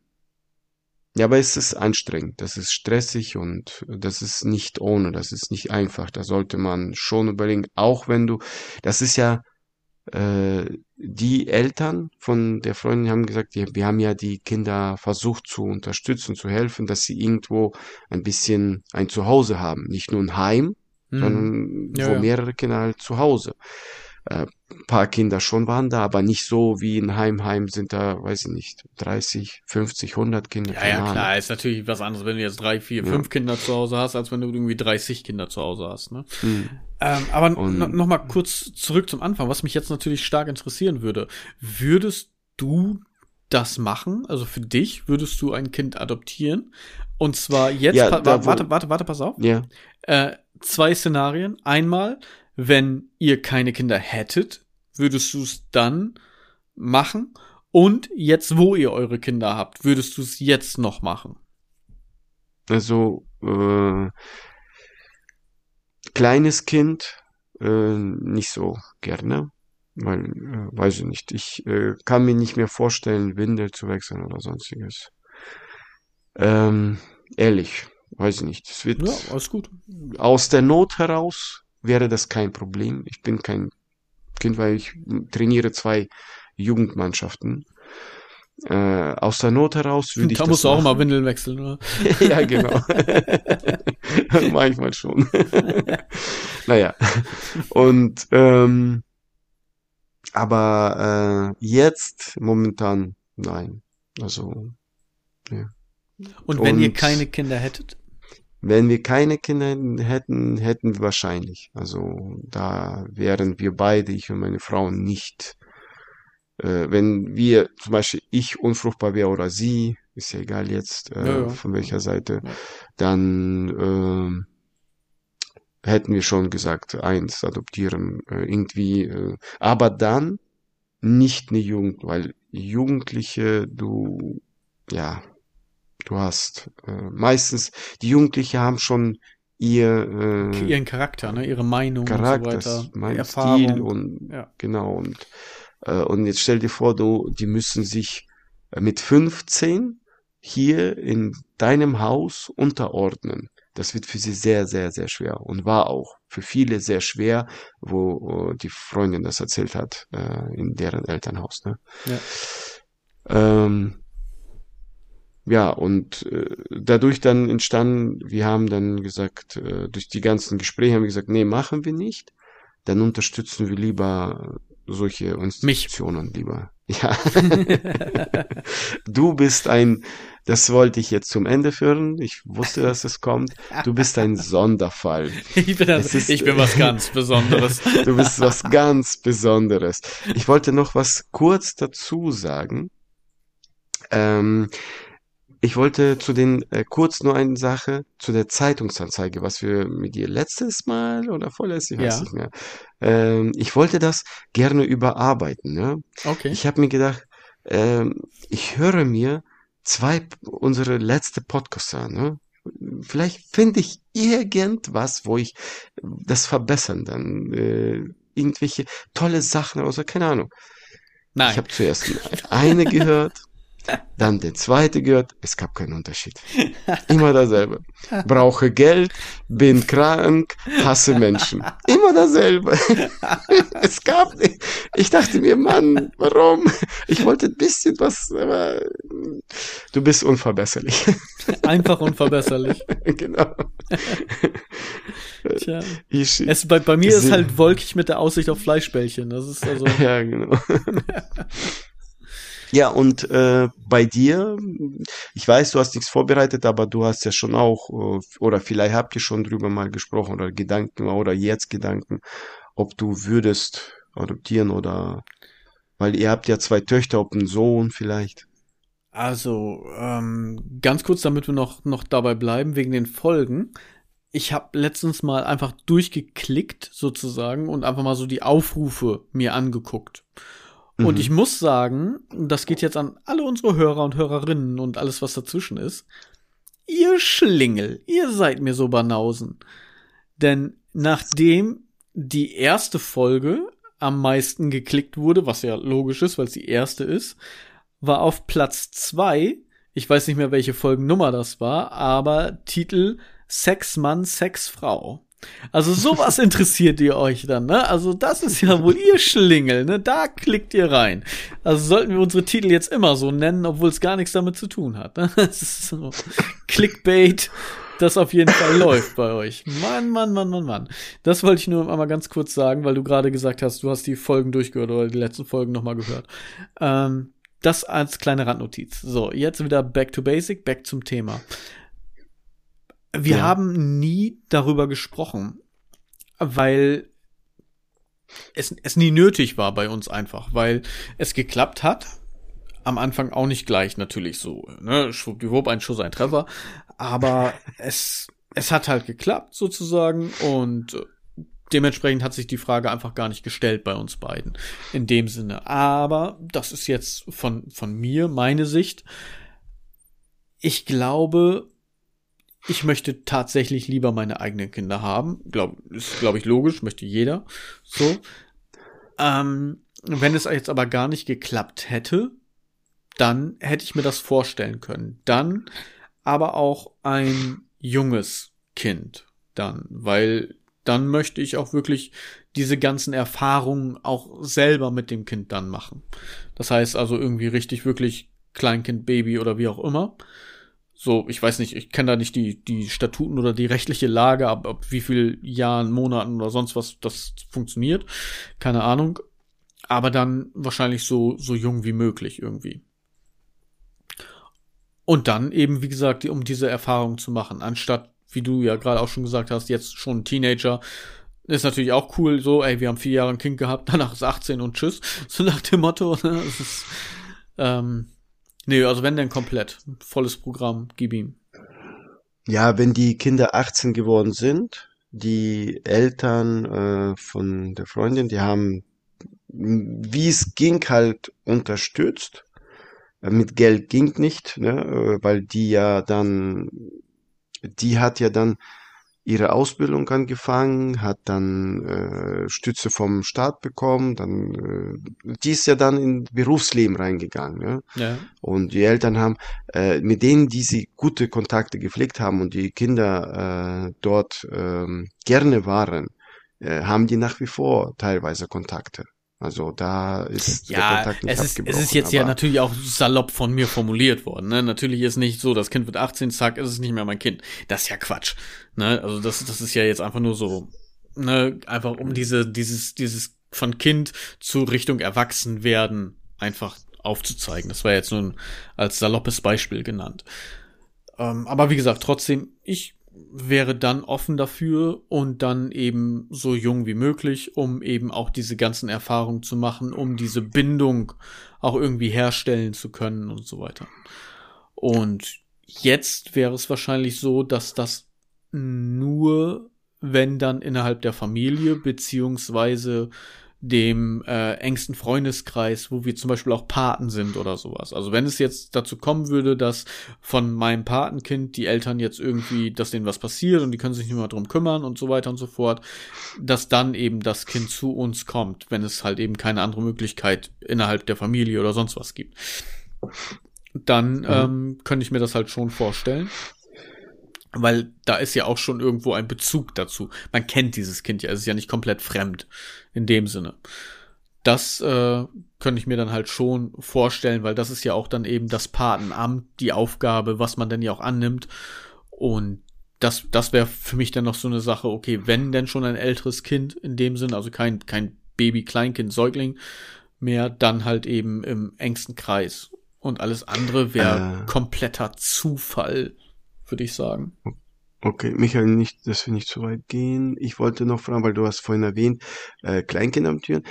ja, aber es ist anstrengend, das ist stressig und das ist nicht ohne, das ist nicht einfach. Da sollte man schon überlegen, auch wenn du, das ist ja, äh, die Eltern von der Freundin haben gesagt, ja, wir haben ja die Kinder versucht zu unterstützen, zu helfen, dass sie irgendwo ein bisschen ein Zuhause haben. Nicht nur ein Heim, mhm. sondern ja, wo mehrere Kinder halt zu Hause äh, paar Kinder schon waren da, aber nicht so wie in Heimheim sind da, weiß ich nicht, 30, 50, 100 Kinder. Ja, ja, klar, ist natürlich was anderes, wenn du jetzt drei, vier, ja. fünf Kinder zu Hause hast, als wenn du irgendwie 30 Kinder zu Hause hast. Ne? Mhm. Ähm, aber noch mal kurz zurück zum Anfang, was mich jetzt natürlich stark interessieren würde. Würdest du das machen? Also für dich würdest du ein Kind adoptieren? Und zwar jetzt, ja, da, warte, warte, warte, pass auf. Ja. Äh, zwei Szenarien. Einmal, wenn ihr keine Kinder hättet, würdest du es dann machen? Und jetzt, wo ihr eure Kinder habt, würdest du es jetzt noch machen? Also, äh, kleines Kind äh, nicht so gerne, weil, äh, weiß ich nicht, ich äh, kann mir nicht mehr vorstellen, Windel zu wechseln oder sonstiges. Ähm, ehrlich, weiß ich nicht. Es wird ja, alles gut. aus der Not heraus wäre das kein Problem. Ich bin kein Kind, weil ich trainiere zwei Jugendmannschaften. Äh, aus der Not heraus würde ich. Da musst du auch mal Windeln wechseln, oder? (laughs) ja, genau. (laughs) Manchmal schon. (laughs) naja. Und ähm, aber äh, jetzt momentan nein. Also ja. Und wenn Und, ihr keine Kinder hättet? Wenn wir keine Kinder hätten, hätten wir wahrscheinlich. Also da wären wir beide, ich und meine Frau, nicht. Äh, wenn wir, zum Beispiel ich unfruchtbar wäre oder sie, ist ja egal jetzt, äh, ja, ja. von welcher Seite, dann äh, hätten wir schon gesagt, eins adoptieren, äh, irgendwie. Äh, aber dann nicht eine Jugend, weil Jugendliche, du, ja, Du hast äh, meistens, die Jugendlichen haben schon ihr äh, ihren Charakter, ne, ihre Meinung Charakter, und so weiter, mein Erfahrung. Stil und ja. genau und äh, und jetzt stell dir vor, du, die müssen sich mit 15 hier in deinem Haus unterordnen. Das wird für sie sehr, sehr, sehr schwer und war auch für viele sehr schwer, wo, wo die Freundin das erzählt hat äh, in deren Elternhaus. Ne? Ja. Ähm, ja, und äh, dadurch dann entstanden, wir haben dann gesagt, äh, durch die ganzen Gespräche haben wir gesagt, nee, machen wir nicht. Dann unterstützen wir lieber solche Institutionen Mich. lieber. (laughs) Ja. du bist ein, das wollte ich jetzt zum Ende führen. Ich wusste, dass es kommt. Du bist ein Sonderfall. (laughs) Ich bin, das, ist, ich bin was ganz Besonderes. (laughs) du bist was ganz Besonderes. Ich wollte noch was kurz dazu sagen. Ähm, ich wollte zu den, äh, kurz nur eine Sache, zu der Zeitungsanzeige, was wir mit dir letztes Mal oder vorletztes, ich weiß Ja. nicht mehr. Ähm, ich wollte das gerne überarbeiten, ne? Okay. Ich habe mir gedacht, ähm, ich höre mir zwei unsere letzte Podcasts an, ne? Vielleicht finde ich irgendwas, wo ich das verbessern dann, äh, irgendwelche tolle Sachen oder so, keine Ahnung. Nein. Ich habe zuerst (laughs) eine gehört, dann den zweite gehört. Es gab keinen Unterschied. Immer dasselbe. Brauche Geld, bin krank, hasse Menschen. Immer dasselbe. (laughs) es gab nicht. Ich dachte mir, Mann, warum? Ich wollte ein bisschen was, aber du bist unverbesserlich. Einfach unverbesserlich. (laughs) genau. Tja. Ich, Es, bei, bei mir ist halt wolkig mit der Aussicht auf Fleischbällchen. Das ist also. (laughs) Ja, genau. Ja, und äh, bei dir, ich weiß, du hast nichts vorbereitet, aber du hast ja schon auch, äh, oder vielleicht habt ihr schon drüber mal gesprochen oder Gedanken oder jetzt Gedanken, ob du würdest adoptieren oder, weil ihr habt ja zwei Töchter, ob ein Sohn vielleicht. Also, ähm, ganz kurz, damit wir noch, noch dabei bleiben, wegen den Folgen. Ich habe letztens mal einfach durchgeklickt, sozusagen, und einfach mal so die Aufrufe mir angeguckt. Und Mhm. ich muss sagen, das geht jetzt an alle unsere Hörer und Hörerinnen und alles, was dazwischen ist. Ihr Schlingel, ihr seid mir so Banausen. Denn nachdem die erste Folge am meisten geklickt wurde, was ja logisch ist, weil es die erste ist, war auf Platz zwei. ich weiß nicht mehr, welche Folgennummer das war, aber Titel Sexmann, Sexfrau. Also sowas interessiert ihr euch dann, ne? Also das ist ja wohl ihr Schlingel, ne? Da klickt ihr rein. Also sollten wir unsere Titel jetzt immer so nennen, obwohl es gar nichts damit zu tun hat. Ne? (laughs) Das ist so Clickbait, das auf jeden Fall läuft bei euch. Mann, Mann, Mann, Mann, Mann. Das wollte ich nur einmal ganz kurz sagen, weil du gerade gesagt hast, du hast die Folgen durchgehört oder die letzten Folgen nochmal gehört. Ähm, das als kleine Randnotiz. So, jetzt wieder back to basic, back zum Thema. Wir Ja. haben nie darüber gesprochen, weil es, es nie nötig war bei uns einfach, weil es geklappt hat. Am Anfang auch nicht gleich natürlich so, ne, schwuppdiwupp, ein Schuss, ein Treffer. Aber (laughs) es, es hat halt geklappt sozusagen und äh, dementsprechend hat sich die Frage einfach gar nicht gestellt bei uns beiden. In dem Sinne. Aber das ist jetzt von, von mir, meine Sicht. Ich glaube, ich möchte tatsächlich lieber meine eigenen Kinder haben. Glaub, ist, glaube ich, logisch, möchte jeder. So. Ähm, wenn es jetzt aber gar nicht geklappt hätte, dann hätte ich mir das vorstellen können. Dann aber auch ein junges Kind dann, weil dann möchte ich auch wirklich diese ganzen Erfahrungen auch selber mit dem Kind dann machen. Das heißt also irgendwie richtig wirklich Kleinkind, Baby oder wie auch immer. So, ich weiß nicht, ich kenne da nicht die, die Statuten oder die rechtliche Lage, ab, ab wie viel Jahren, Monaten oder sonst was das funktioniert. Keine Ahnung. Aber dann wahrscheinlich so, so jung wie möglich irgendwie. Und dann eben, wie gesagt, um diese Erfahrung zu machen, anstatt, wie du ja gerade auch schon gesagt hast, jetzt schon Teenager, ist natürlich auch cool, so, ey, wir haben vier Jahre ein Kind gehabt, (laughs) danach ist 18 und tschüss, so nach dem Motto, ne, das ist, ähm, nee, also wenn denn komplett, volles Programm, gib ihm. Ja, wenn die Kinder 18 geworden sind, die Eltern äh, von der Freundin, die haben, wie es ging, halt unterstützt. Äh, Mit Geld ging nicht, ne, äh, weil die ja dann, die hat ja dann ihre Ausbildung angefangen, hat dann äh, Stütze vom Staat bekommen, dann, äh, die ist ja dann in Berufsleben reingegangen, ne? Ja. Und die Eltern haben, äh, mit denen, die sie gute Kontakte gepflegt haben und die Kinder äh, dort ähm, gerne waren, äh, haben die nach wie vor teilweise Kontakte. Also da ist der Ja, Kontakt nicht es ist, es ist jetzt ja natürlich auch salopp von mir formuliert worden. Ne? Natürlich ist nicht so, das Kind wird 18, zack, ist es nicht mehr mein Kind. Das ist ja Quatsch. Ne? Also das, das ist ja jetzt einfach nur so, ne, einfach um diese, dieses, dieses von Kind zu Richtung Erwachsen werden einfach aufzuzeigen. Das war jetzt nun als saloppes Beispiel genannt. Ähm, aber wie gesagt, trotzdem, ich wäre dann offen dafür und dann eben so jung wie möglich, um eben auch diese ganzen Erfahrungen zu machen, um diese Bindung auch irgendwie herstellen zu können und so weiter. Und jetzt wäre es wahrscheinlich so, dass das nur, wenn dann innerhalb der Familie beziehungsweise dem äh, engsten Freundeskreis, wo wir zum Beispiel auch Paten sind oder sowas. Also wenn es jetzt dazu kommen würde, dass von meinem Patenkind die Eltern jetzt irgendwie, dass denen was passiert und die können sich nicht mehr drum kümmern und so weiter und so fort, dass dann eben das Kind zu uns kommt, wenn es halt eben keine andere Möglichkeit innerhalb der Familie oder sonst was gibt. Dann mhm. ähm, könnte ich mir das halt schon vorstellen weil da ist ja auch schon irgendwo ein Bezug dazu. Man kennt dieses Kind ja, es ist ja nicht komplett fremd in dem Sinne. Das äh, könnte ich mir dann halt schon vorstellen, weil das ist ja auch dann eben das Patenamt, die Aufgabe, was man denn ja auch annimmt. Und das, das wäre für mich dann noch so eine Sache, okay, wenn denn schon ein älteres Kind in dem Sinn, also kein, kein Baby, Kleinkind, Säugling mehr, dann halt eben im engsten Kreis. Und alles andere wäre äh. kompletter Zufall würde ich sagen. Okay, Michael, nicht, dass wir nicht zu weit gehen. Ich wollte noch fragen, weil du hast vorhin erwähnt, äh, Kleinkinder am Türen.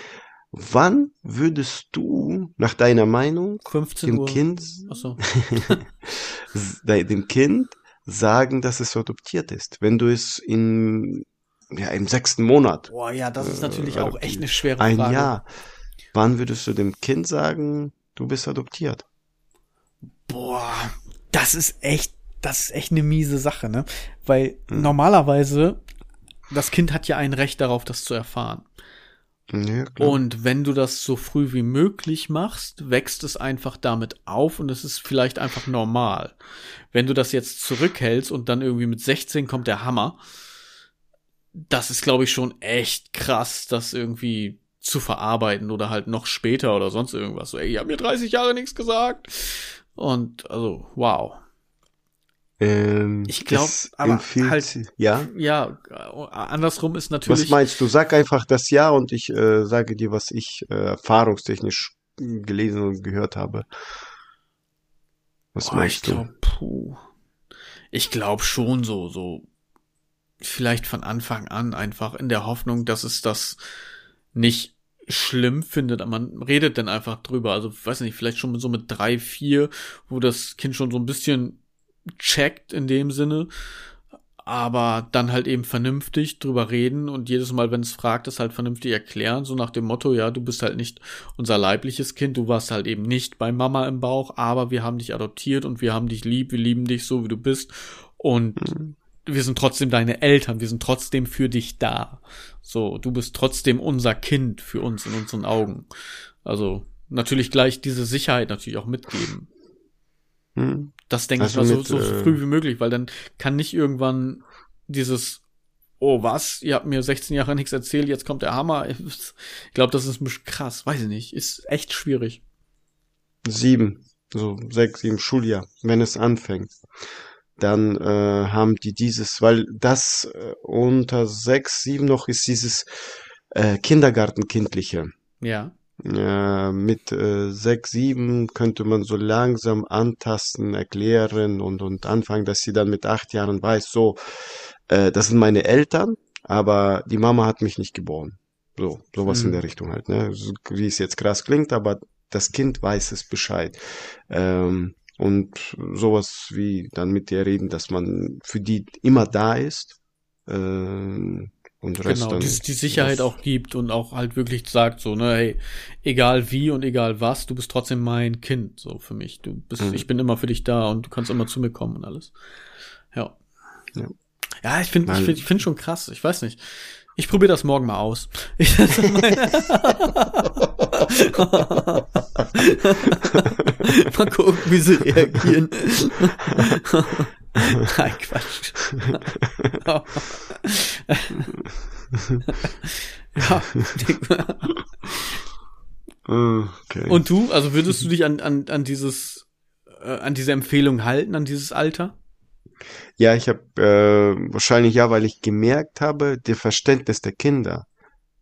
Wann würdest du, nach deiner Meinung, 15 dem Uhr. Kind, so. (laughs) dem Kind sagen, dass es adoptiert ist? Wenn du es in, ja, im sechsten Monat. Boah, ja, das ist natürlich äh, auch echt eine schwere ein Frage. Ein Jahr. Wann würdest du dem Kind sagen, du bist adoptiert? Boah, das ist echt das ist echt eine miese Sache, ne? Weil mhm. normalerweise, das Kind hat ja ein Recht darauf, das zu erfahren. Ja, und wenn du das so früh wie möglich machst, wächst es einfach damit auf und es ist vielleicht einfach normal. Wenn du das jetzt zurückhältst und dann irgendwie mit 16 kommt der Hammer, das ist, glaube ich, schon echt krass, das irgendwie zu verarbeiten oder halt noch später oder sonst irgendwas. So, ey, ich hab mir 30 Jahre nichts gesagt. Und also, wow. Ähm, ich glaube, aber halt, ja, ja, andersrum ist natürlich. Was meinst du? Sag einfach das Ja und ich äh, sage dir, was ich äh, erfahrungstechnisch gelesen und gehört habe. Was oh, meinst ich du? Glaub, puh. Ich glaube schon so, so vielleicht von Anfang an einfach in der Hoffnung, dass es das nicht schlimm findet, man redet dann einfach drüber. Also weiß nicht, vielleicht schon so mit drei, vier, wo das Kind schon so ein bisschen checkt in dem Sinne, aber dann halt eben vernünftig drüber reden und jedes Mal, wenn es fragt, es halt vernünftig erklären, so nach dem Motto, ja, du bist halt nicht unser leibliches Kind, du warst halt eben nicht bei Mama im Bauch, aber wir haben dich adoptiert und wir haben dich lieb, wir lieben dich so, wie du bist und mhm. wir sind trotzdem deine Eltern, wir sind trotzdem für dich da. So, du bist trotzdem unser Kind für uns in unseren Augen. Also, natürlich gleich diese Sicherheit natürlich auch mitgeben. Hm. Das denke also ich mal so, so äh, früh wie möglich, weil dann kann nicht irgendwann dieses Oh, was? Ihr habt mir 16 Jahre nichts erzählt, jetzt kommt der Hammer. Ich glaube, das ist krass. Weiß ich nicht. Ist echt schwierig. Sieben, so sechs, sieben Schuljahr, wenn es anfängt. Dann äh, haben die dieses, weil das äh, unter sechs, sieben noch ist dieses äh, Kindergartenkindliche. Ja. Äh, mit äh, sechs, sieben könnte man so langsam antasten, erklären und, und anfangen, dass sie dann mit acht Jahren weiß, so, äh, das sind meine Eltern, aber die Mama hat mich nicht geboren. So, sowas mhm. in der Richtung halt, ne? Wie es jetzt krass klingt, aber das Kind weiß es Bescheid. Ähm, und sowas wie dann mit dir reden, dass man für die immer da ist. Äh, und Rest genau, die, die Sicherheit auch gibt und auch halt wirklich sagt so, ne, hey, egal wie und egal was, du bist trotzdem mein Kind, so für mich. Du bist, mhm. ich bin immer für dich da und du kannst immer zu mir kommen und alles. Ja. Ja, ja ich finde, ich finde, ich finde schon krass. Ich weiß nicht. Ich probiere das morgen mal aus. (laughs) Ich, (laughs) (laughs) mal gucken, wie sie reagieren. (laughs) Nein, Quatsch. (laughs) ja. Okay. Und du, also würdest du dich an, an, an dieses, äh, an diese Empfehlung halten, an dieses Alter? Ja, ich habe äh, wahrscheinlich ja, weil ich gemerkt habe, der Verständnis der Kinder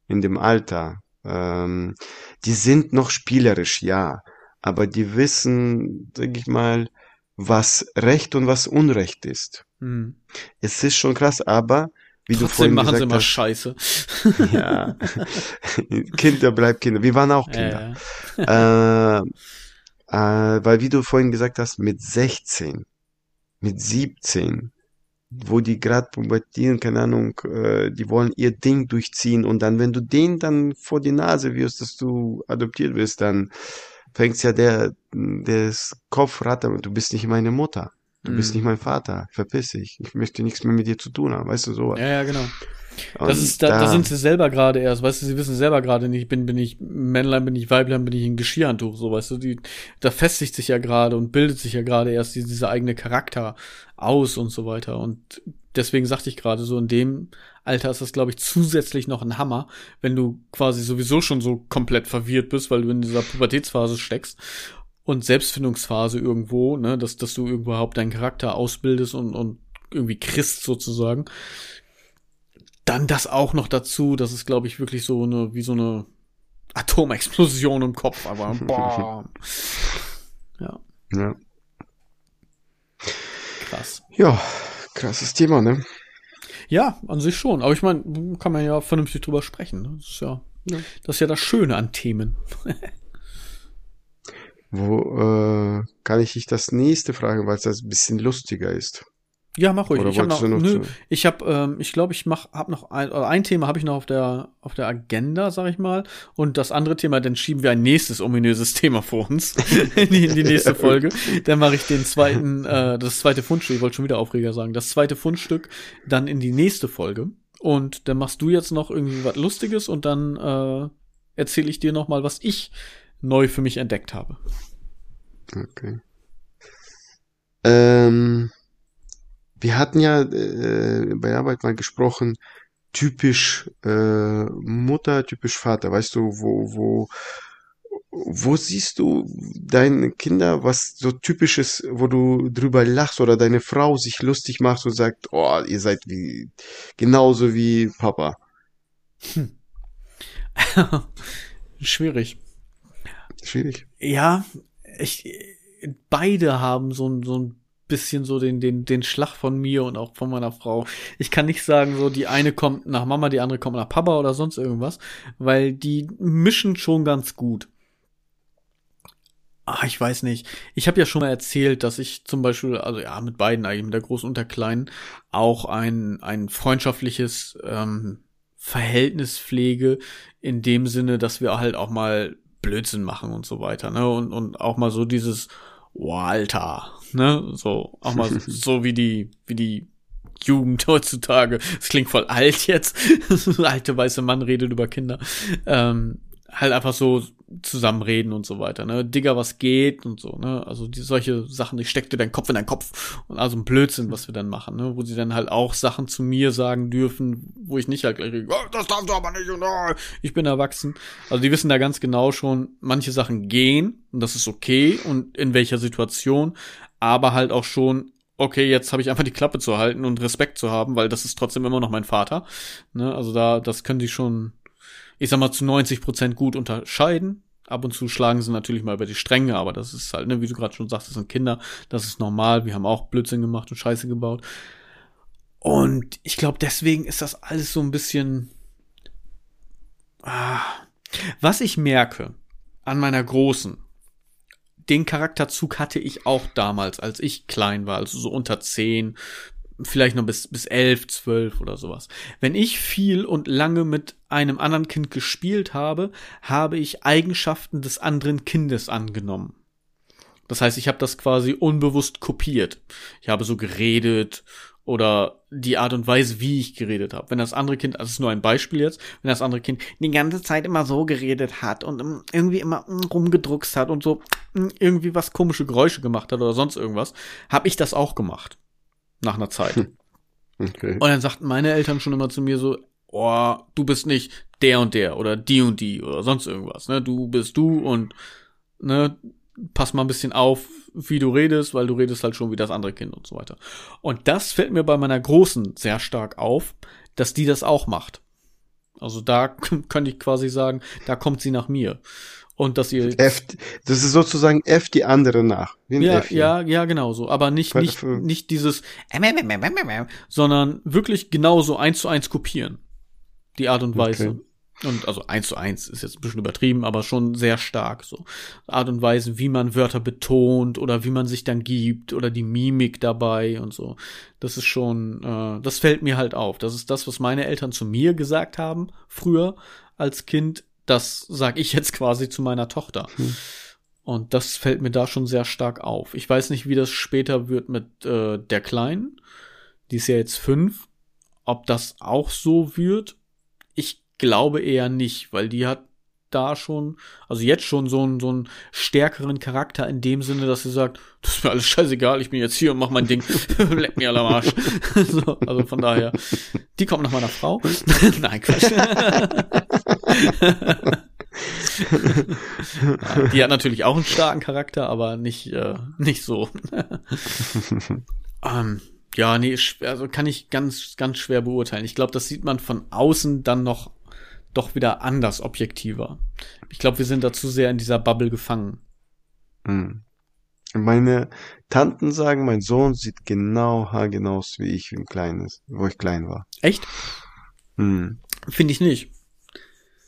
in dem Alter, ähm, die sind noch spielerisch, ja, aber die wissen, sag ich mal, was Recht und was Unrecht ist. Hm. Es ist schon krass, aber wie du Trotzdem vorhin machen gesagt sie immer hast, Scheiße. ja, (laughs) Kinder bleibt Kinder. Wir waren auch Kinder. (laughs) äh, äh, weil wie du vorhin gesagt hast, mit 16, mit 17, wo die gerade pubertieren, keine Ahnung, äh, die wollen ihr Ding durchziehen und dann, wenn du denen dann vor die Nase wirst, dass du adoptiert wirst, dann fängt's ja der, das Kopfratter, du bist nicht meine Mutter. Du bist Mhm. nicht mein Vater. Verpiss dich. Ich möchte nichts mehr mit dir zu tun haben. Weißt du, so. Ja, ja, genau. Und Das ist, da, da sind sie selber gerade erst, weißt du, sie wissen selber gerade nicht, bin, bin ich Männlein, bin ich Weiblein, bin ich ein Geschirrhandtuch, so, weißt du, die, da festigt sich ja gerade und bildet sich ja gerade erst diese, dieser eigene Charakter aus und so weiter. Und deswegen sagte ich gerade so, in dem Alter ist das, glaube ich, zusätzlich noch ein Hammer, wenn du quasi sowieso schon so komplett verwirrt bist, weil du in dieser Pubertätsphase steckst und Selbstfindungsphase irgendwo, ne, dass, dass du überhaupt deinen Charakter ausbildest und, und irgendwie kriegst sozusagen. Dann das auch noch dazu, das ist, glaube ich, wirklich so eine, wie so eine Atomexplosion im Kopf, aber (laughs) bam. Ja, Ja. krass. ja, krasses Thema, ne? Ja, an sich schon. Aber ich meine, kann man ja vernünftig drüber sprechen. ne? Das ist ja, Ja. das ist ja das Schöne an Themen. Wo äh, kann ich dich das nächste fragen, weil es das ein bisschen lustiger ist? Ja, mach ruhig. Oder ich habe noch, noch nö, ich habe, ähm, ich glaube, ich mach, hab noch ein, oder ein Thema habe ich noch auf der, auf der Agenda, sag ich mal, und das andere Thema, dann schieben wir ein nächstes ominöses Thema vor uns (laughs) in, die, in die nächste (laughs) Folge. Dann mache ich den zweiten, äh, das zweite Fundstück. Ich wollte schon wieder Aufreger sagen, das zweite Fundstück dann in die nächste Folge. Und dann machst du jetzt noch irgendwie was Lustiges und dann äh, erzähle ich dir noch mal, was ich neu für mich entdeckt habe. Okay. Ähm, wir hatten ja äh, bei Arbeit mal gesprochen, typisch äh, Mutter, typisch Vater. Weißt du, wo, wo, wo siehst du deine Kinder, was so typisch ist, wo du drüber lachst oder deine Frau sich lustig macht und sagt, oh, ihr seid wie genauso wie Papa. (laughs) Schwierig. Schwierig. Ja, ich, beide haben so ein, so ein bisschen so den, den, den Schlag von mir und auch von meiner Frau. Ich kann nicht sagen, so die eine kommt nach Mama, die andere kommt nach Papa oder sonst irgendwas, weil die mischen schon ganz gut. Ah, ich weiß nicht. Ich habe ja schon mal erzählt, dass ich zum Beispiel, also ja, mit beiden eigentlich, mit der Großen und der Kleinen, auch ein, ein freundschaftliches ähm, Verhältnis pflege, in dem Sinne, dass wir halt auch mal Blödsinn machen und so weiter, ne? Und, und auch mal so dieses, oh, Alter, ne? So, auch mal (laughs) so wie die, wie die Jugend heutzutage. Es klingt voll alt jetzt. (laughs) Alte weiße Mann redet über Kinder. Ähm, halt einfach so zusammenreden und so weiter, ne? Digga, was geht und so, ne? Also die solche Sachen, ich steck dir deinen Kopf in deinen Kopf und also ein Blödsinn, was wir dann machen, ne? Wo sie dann halt auch Sachen zu mir sagen dürfen, wo ich nicht halt gleich, oh, das darfst du aber nicht und oh, ich bin erwachsen. Also die wissen da ganz genau schon, manche Sachen gehen und das ist okay und in welcher Situation, aber halt auch schon okay, jetzt habe ich einfach die Klappe zu halten und Respekt zu haben, weil das ist trotzdem immer noch mein Vater. Ne? Also da, das können die schon, ich sag mal, zu 90 Prozent gut unterscheiden. Ab und zu schlagen sie natürlich mal über die Stränge, aber das ist halt, ne, wie du gerade schon sagst, das sind Kinder, das ist normal. Wir haben auch Blödsinn gemacht und Scheiße gebaut. Und ich glaube, deswegen ist das alles so ein bisschen. Ah. Was ich merke an meiner Großen, den Charakterzug hatte ich auch damals, als ich klein war, also so unter zehn, vielleicht noch bis, bis elf, zwölf oder sowas. Wenn ich viel und lange mit einem anderen Kind gespielt habe, habe ich Eigenschaften des anderen Kindes angenommen. Das heißt, ich habe das quasi unbewusst kopiert. Ich habe so geredet oder die Art und Weise, wie ich geredet habe. Wenn das andere Kind, das ist nur ein Beispiel jetzt, wenn das andere Kind die ganze Zeit immer so geredet hat und irgendwie immer mm, rumgedruckst hat und so mm, irgendwie was komische Geräusche gemacht hat oder sonst irgendwas, habe ich das auch gemacht. Nach einer Zeit. Okay. Und dann sagten meine Eltern schon immer zu mir so, oh, du bist nicht der und der oder die und die oder sonst irgendwas, ne? Du bist du und ne, pass mal ein bisschen auf, wie du redest, weil du redest halt schon wie das andere Kind und so weiter. Und das fällt mir bei meiner Großen sehr stark auf, dass die das auch macht. Also da (laughs) könnte ich quasi sagen, da kommt sie nach mir. Und dass ihr. F, das ist sozusagen F die andere nach. Ja, ja, ja, genau so. Aber nicht, nicht, nicht dieses, sondern wirklich genauso eins zu eins kopieren. Die Art und Weise. Okay. Und also eins zu eins ist jetzt ein bisschen übertrieben, aber schon sehr stark so. Art und Weise, wie man Wörter betont oder wie man sich dann gibt oder die Mimik dabei und so. Das ist schon, äh, das fällt mir halt auf. Das ist das, was meine Eltern zu mir gesagt haben früher als Kind. Das sag ich jetzt (laughs) quasi zu meiner Tochter. Hm. Und das fällt mir da schon sehr stark auf. Ich weiß nicht, wie das später wird mit äh, der Kleinen. Die ist ja jetzt fünf. Ob das auch so wird. Ich glaube eher nicht, weil die hat da schon, also jetzt schon so einen, so einen stärkeren Charakter in dem Sinne, dass sie sagt, das ist mir alles scheißegal, ich bin jetzt hier und mach mein Ding, (laughs) leck mir alle am Arsch. (laughs) so, also von daher, die kommt nach meiner Frau. (laughs) Nein, Quatsch. die hat natürlich auch einen starken Charakter, aber nicht, äh, nicht so. ähm, ja, nee, also kann ich ganz, ganz schwer beurteilen. Ich glaube, das sieht man von außen dann noch doch wieder anders objektiver. Ich glaube, wir sind da zu sehr in dieser Bubble gefangen. Hm. Meine Tanten sagen, mein Sohn sieht genau haargenau aus wie ich, wie klein ist, wo ich klein war. Echt? Hm. Finde ich nicht.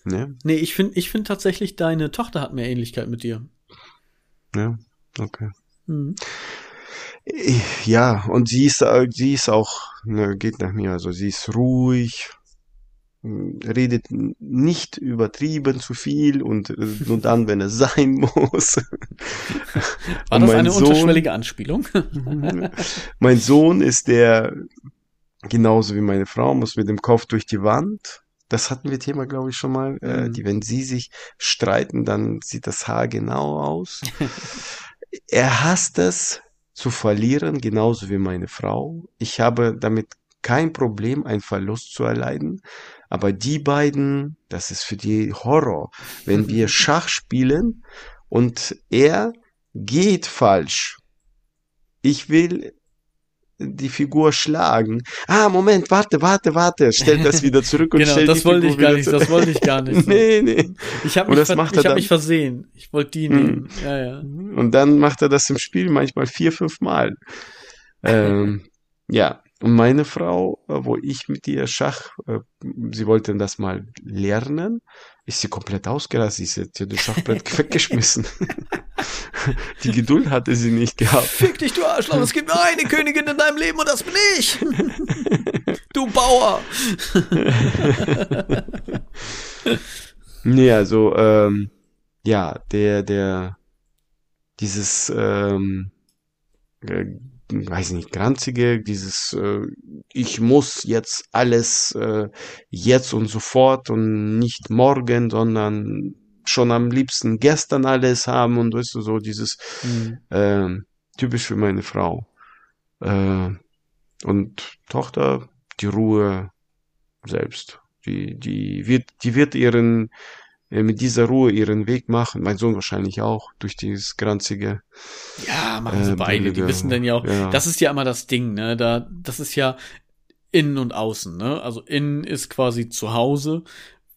Ne? Nee, ich finde ich finde tatsächlich, deine Tochter hat mehr Ähnlichkeit mit dir. Ja, okay. Hm. Ja, und sie ist, sie ist auch, ne, geht nach mir, also sie ist ruhig, redet nicht übertrieben zu viel und äh, nur dann, wenn es sein (laughs) muss. War das eine Sohn, unterschwellige Anspielung? (laughs) mein Sohn ist der, genauso wie meine Frau, muss mit dem Kopf durch die Wand. Das hatten wir Thema, glaube ich, schon mal. Äh, mhm. Äh, die, wenn sie sich streiten, dann sieht das Haar genau aus. (laughs) er hasst es zu verlieren, genauso wie meine Frau. Ich habe damit kein Problem, einen Verlust zu erleiden. Aber die beiden, das ist für die Horror. Wenn wir Schach spielen und er geht falsch. Ich will die Figur schlagen. Ah, Moment, warte, warte, warte. Stellt das wieder zurück und (laughs) genau, stellt das die wollte Figur ich gar nicht, das wollte ich gar nicht. So. (laughs) nee, nee. Ich habe mich, ver ich hab mich versehen. Ich wollte die nehmen. Hm. Ja, ja. Und dann macht er das im Spiel manchmal vier, fünf Mal. (laughs) ähm, ja, und meine Frau, äh, wo ich mit ihr Schach, äh, sie wollte das mal lernen, ist sie komplett ausgerastet. Sie hat das Schachbrett (laughs) weggeschmissen. (laughs) Die Geduld hatte sie nicht gehabt. Fick dich, du Arschloch, es gibt nur eine Königin in deinem Leben und das bin ich. (laughs) Du Bauer. nee, also, ähm, ja, der, der, dieses, ähm, äh, weiß nicht, granzige, dieses äh, ich muss jetzt alles äh, jetzt und sofort und nicht morgen, sondern schon am liebsten gestern alles haben und weißt du, so dieses mhm. äh, typisch für meine Frau. Äh, und Tochter, die Ruhe selbst. Die, die wird, die wird ihren mit dieser Ruhe ihren Weg machen. Mein Sohn wahrscheinlich auch durch dieses granzige. Ja, machen sie äh, beide. Die wissen dann ja auch. Ja. Das ist ja immer das Ding, ne? Da, das ist ja innen und außen, ne? Also innen ist quasi zu Hause.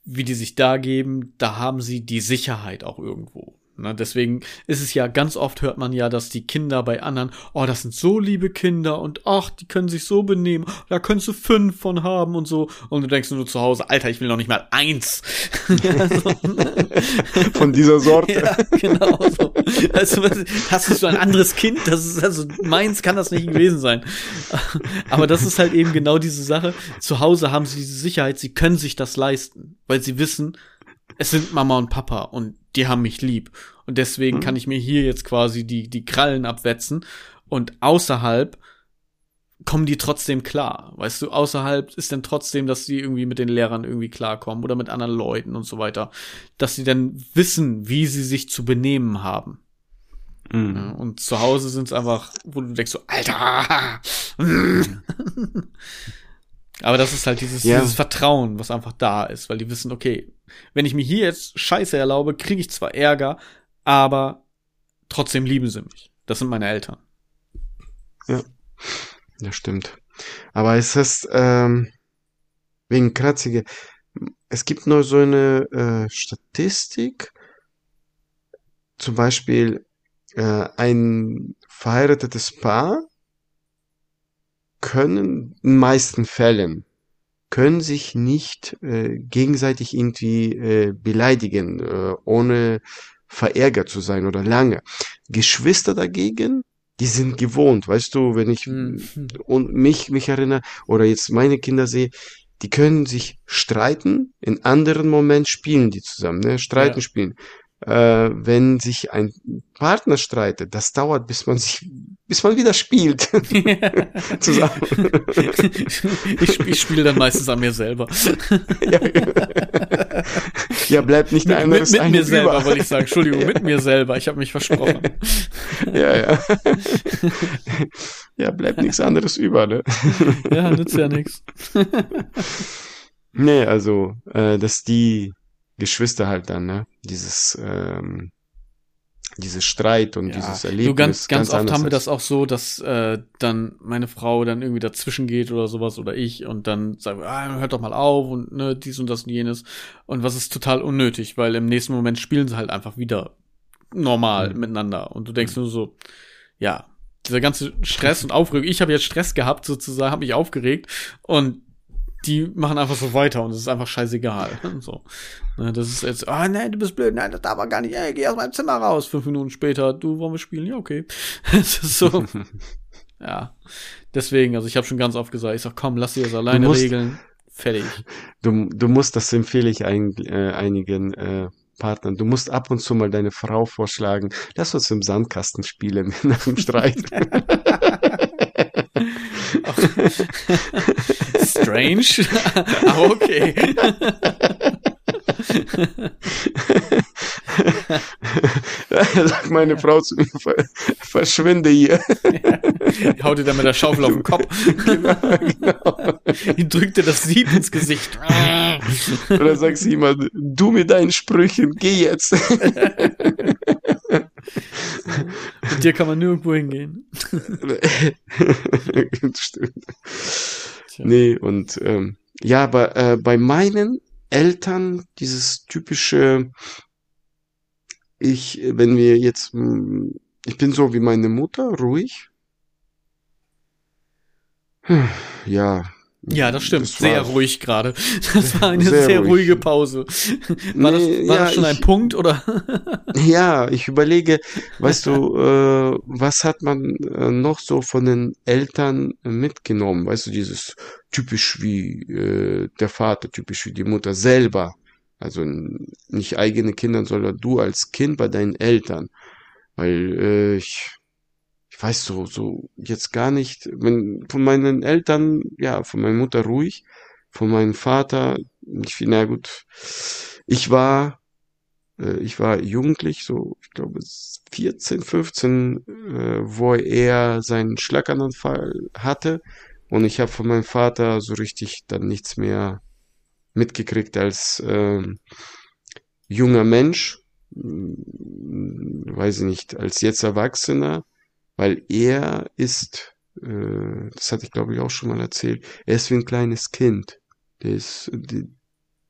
Wie die sich da geben, da haben sie die Sicherheit auch irgendwo. Ne? Deswegen ist es ja ganz oft hört man ja, dass die Kinder bei anderen, oh, das sind so liebe Kinder und ach, die können sich so benehmen, da könntest du fünf von haben und so. Und du denkst nur zu Hause, Alter, ich will noch nicht mal eins. (laughs) von dieser Sorte. (laughs) Ja, genau so. Also, hast du so ein anderes Kind? Das ist, also meins kann das nicht gewesen sein. (laughs) Aber das ist halt eben genau diese Sache. Zu Hause haben sie diese Sicherheit, sie können sich das leisten, weil sie wissen, es sind Mama und Papa und die haben mich lieb. Und deswegen mhm. kann ich mir hier jetzt quasi die, die Krallen abwetzen. Und außerhalb kommen die trotzdem klar. Weißt du, außerhalb ist dann trotzdem, dass sie irgendwie mit den Lehrern irgendwie klarkommen oder mit anderen Leuten und so weiter. Dass sie dann wissen, wie sie sich zu benehmen haben. Mhm. Ja, und zu Hause sind es einfach, wo du denkst so, Alter! (laughs) Aber das ist halt dieses, ja. dieses Vertrauen, was einfach da ist, weil die wissen, okay, wenn ich mir hier jetzt Scheiße erlaube, kriege ich zwar Ärger, aber trotzdem lieben sie mich. Das sind meine Eltern. Ja, das stimmt. Aber es ist ähm, wegen Kratzige. Es gibt nur so eine äh, Statistik, zum Beispiel äh, ein verheiratetes Paar können in meisten Fällen können sich nicht äh, gegenseitig irgendwie äh, beleidigen, äh, ohne verärgert zu sein oder lange. Geschwister dagegen, die sind gewohnt, weißt du, wenn ich Hm. und mich mich erinnere oder jetzt meine Kinder sehe, die können sich streiten, in anderen Moment spielen die zusammen, ne? Streiten Ja. spielen. Äh, wenn sich ein Partner streitet, das dauert, bis man sich, bis man wieder spielt (laughs) zusammen. ich ich spiele dann meistens an mir selber. ja, ja, bleibt nicht mit, anderes mit, mit mir selber, über. wollte ich sagen. Entschuldigung, mit mir selber. Ich habe mich versprochen. Ja, ja. ja, bleibt nichts anderes über, ne? ja, nützt ja nichts. Nee, also, äh, dass die Geschwister halt dann, ne, dieses, ähm, dieses Streit und Ja, dieses du, Erlebnis ganz, ganz oft haben wir das auch so, dass äh, dann meine Frau dann irgendwie dazwischen geht oder sowas oder ich und dann sagen wir, ah, hört doch mal auf und ne, dies und das und jenes. Und was ist total unnötig, weil im nächsten Moment spielen sie halt einfach wieder normal Mhm. miteinander. Und du denkst nur so, ja, dieser ganze Stress und Aufregung, ich habe jetzt Stress gehabt sozusagen, habe mich aufgeregt und die machen einfach so weiter und es ist einfach scheißegal. (laughs) So. Ne, das ist jetzt, ah, nee, du bist blöd, nein, das darf man gar nicht, ey, geh aus meinem Zimmer raus. Fünf Minuten später, du, wollen wir spielen? Ja, okay. (laughs) Es ist so, (laughs) ja. Deswegen, also ich habe schon ganz oft gesagt, ich sag, komm, lass dir das alleine musst- regeln. Fertig. Du, du musst, das empfehle ich ein, äh, einigen äh, Partnern, du musst ab und zu mal deine Frau vorschlagen, lass uns im Sandkasten spielen nach dem Streit. Strange, aber (laughs) okay. Sagt meine Frau zu mir, "Ver- verschwinde hier. Hau dir dann mit der Schaufel auf den Kopf. genau, genau. Die drückt dir das Sieb ins Gesicht. Oder sagt sie immer, du mit deinen Sprüchen, geh jetzt. Mit dir kann man nirgendwo hingehen. (laughs) Stimmt. Tja. Nee, und ähm, ja, aber äh, bei meinen Eltern dieses typische, ich, wenn wir jetzt, mh, ich bin so wie meine Mutter, ruhig. Hm, Ja. Ja, das stimmt. war- sehr ruhig gerade. Das war eine Sehr sehr, ruhig. ruhige Pause. War, Nee, das, war ja, das schon ein ich- Punkt oder? (laughs) Ja, ich überlege, weißt du, äh, was hat man äh, noch so von den Eltern mitgenommen? Weißt du, dieses typisch wie äh, der Vater, typisch wie die Mutter selber. Also nicht eigene Kinder, sondern du als Kind bei deinen Eltern. Weil äh, ich, ich weiß so, so jetzt gar nicht, wenn, von meinen Eltern, ja, von meiner Mutter ruhig, von meinem Vater, ich finde, na gut, ich war äh, ich war jugendlich, so, ich glaube, 14, 15, äh, wo er seinen Schlaganfall hatte. Und ich habe von meinem Vater so richtig dann nichts mehr mitgekriegt als ähm, junger Mensch, mm, weiß ich nicht, als jetzt Erwachsener, weil er ist, äh, das hatte ich glaube ich auch schon mal erzählt, er ist wie ein kleines Kind. Der ist, die,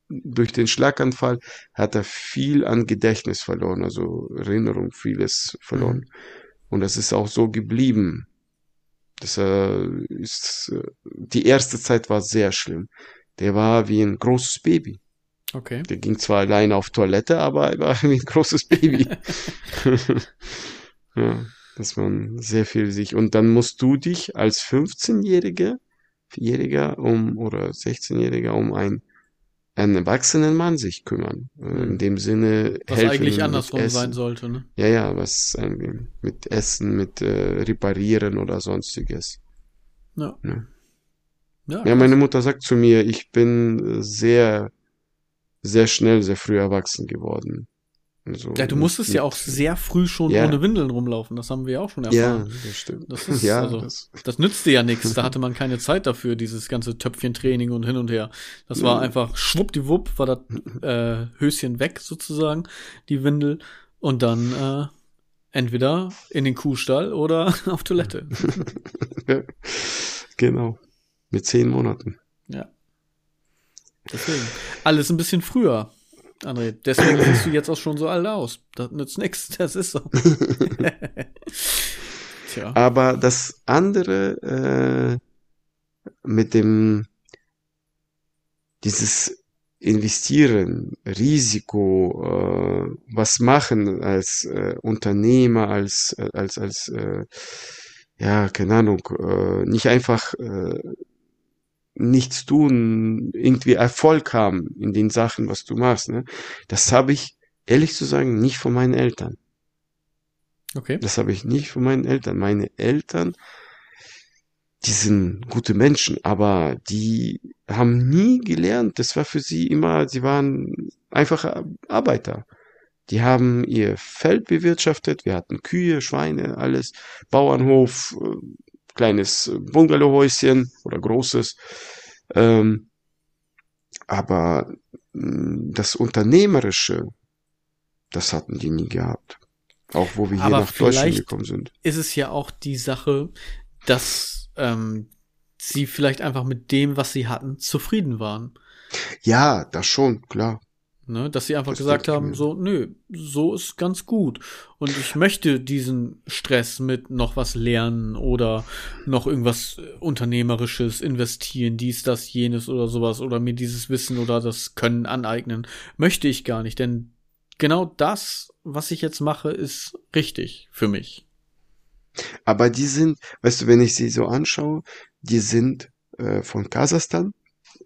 durch den Schlaganfall hat er viel an Gedächtnis verloren, also Erinnerung, vieles verloren. Und das ist auch so geblieben. Das äh, ist, die erste Zeit war sehr schlimm. Der war wie ein großes Baby. Okay. Der ging zwar alleine auf Toilette, aber er war (laughs) wie ein großes Baby. (laughs) (laughs) ja, dass man sehr viel sich, und dann musst du dich als 15-Jährige, Jähriger um, oder 16-Jähriger um ein, einen erwachsenen Mann sich kümmern. Äh, Hm. In dem Sinne Was helfen eigentlich mit andersrum Essen. sein sollte, ne? Ja, ja, was mit Essen, mit äh, Reparieren oder sonstiges. Ja. Ja. Ja, Ja, meine Mutter sagt zu mir, ich bin sehr, sehr schnell, sehr früh erwachsen geworden. Also ja, du mit- musstest ja mit- auch sehr früh schon Ja. ohne Windeln rumlaufen. Das haben wir ja auch schon Ja, erfahren. das stimmt. Das ist (laughs) ja, also- das, Das nützte ja nichts. Da hatte man keine Zeit dafür, dieses ganze Töpfchentraining und hin und her. Das war einfach schwuppdiwupp, war das äh, Höschen weg sozusagen, die Windel. Und dann äh, entweder in den Kuhstall oder (laughs) auf Toilette. (laughs) genau. Mit zehn Monaten. ja. Deswegen. Alles ein bisschen früher. André, deswegen siehst du jetzt auch schon so alt aus. Das nützt nichts, (laughs) das ist so. (laughs) Tja. Aber das andere äh, mit dem dieses investieren, Risiko, äh, was machen als äh, Unternehmer, als äh, als als äh, ja keine Ahnung, äh, nicht einfach äh, nichts tun, irgendwie Erfolg haben in den Sachen, was du machst. Ne? Das habe ich ehrlich zu sagen nicht von meinen Eltern. Okay. Das habe ich nicht von meinen Eltern. Meine Eltern die sind gute Menschen, aber die haben nie gelernt. Das war für sie immer, sie waren einfach Arbeiter. Die haben ihr Feld bewirtschaftet. Wir hatten Kühe, Schweine, alles. Bauernhof, äh, kleines Bungalowhäuschen oder großes. Ähm, aber mm, das Unternehmerische, das hatten die nie gehabt. Auch wo wir hier aber nach Deutschland gekommen sind. Ist es ja auch die Sache, dass ähm, sie vielleicht einfach mit dem, was sie hatten, zufrieden waren. Ja, das schon, klar. Ne, dass sie einfach das gesagt haben, so, nö, so ist ganz gut. Und ich möchte diesen Stress mit noch was lernen oder noch irgendwas Unternehmerisches investieren, dies, das, jenes oder sowas oder mir dieses Wissen oder das Können aneignen. Möchte ich gar nicht, denn genau das, was ich jetzt mache, ist richtig für mich. Aber die sind, weißt du, wenn ich sie so anschaue, die sind äh, von Kasachstan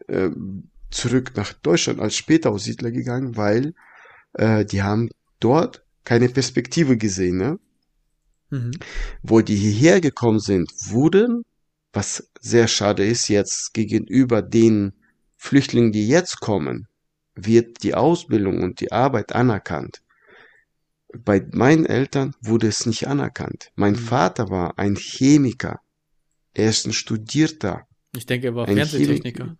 äh, zurück nach Deutschland als Spätaussiedler gegangen, weil äh, die haben dort keine Perspektive gesehen. Ne? Mhm. Wo die hierher gekommen sind, wurden, was sehr schade ist jetzt gegenüber den Flüchtlingen, die jetzt kommen, wird die Ausbildung und die Arbeit anerkannt bei meinen Eltern wurde es nicht anerkannt. Mein mhm. Vater war ein Chemiker. Er ist ein Studierter. Ich denke, er war Fernsehtechniker. Chemik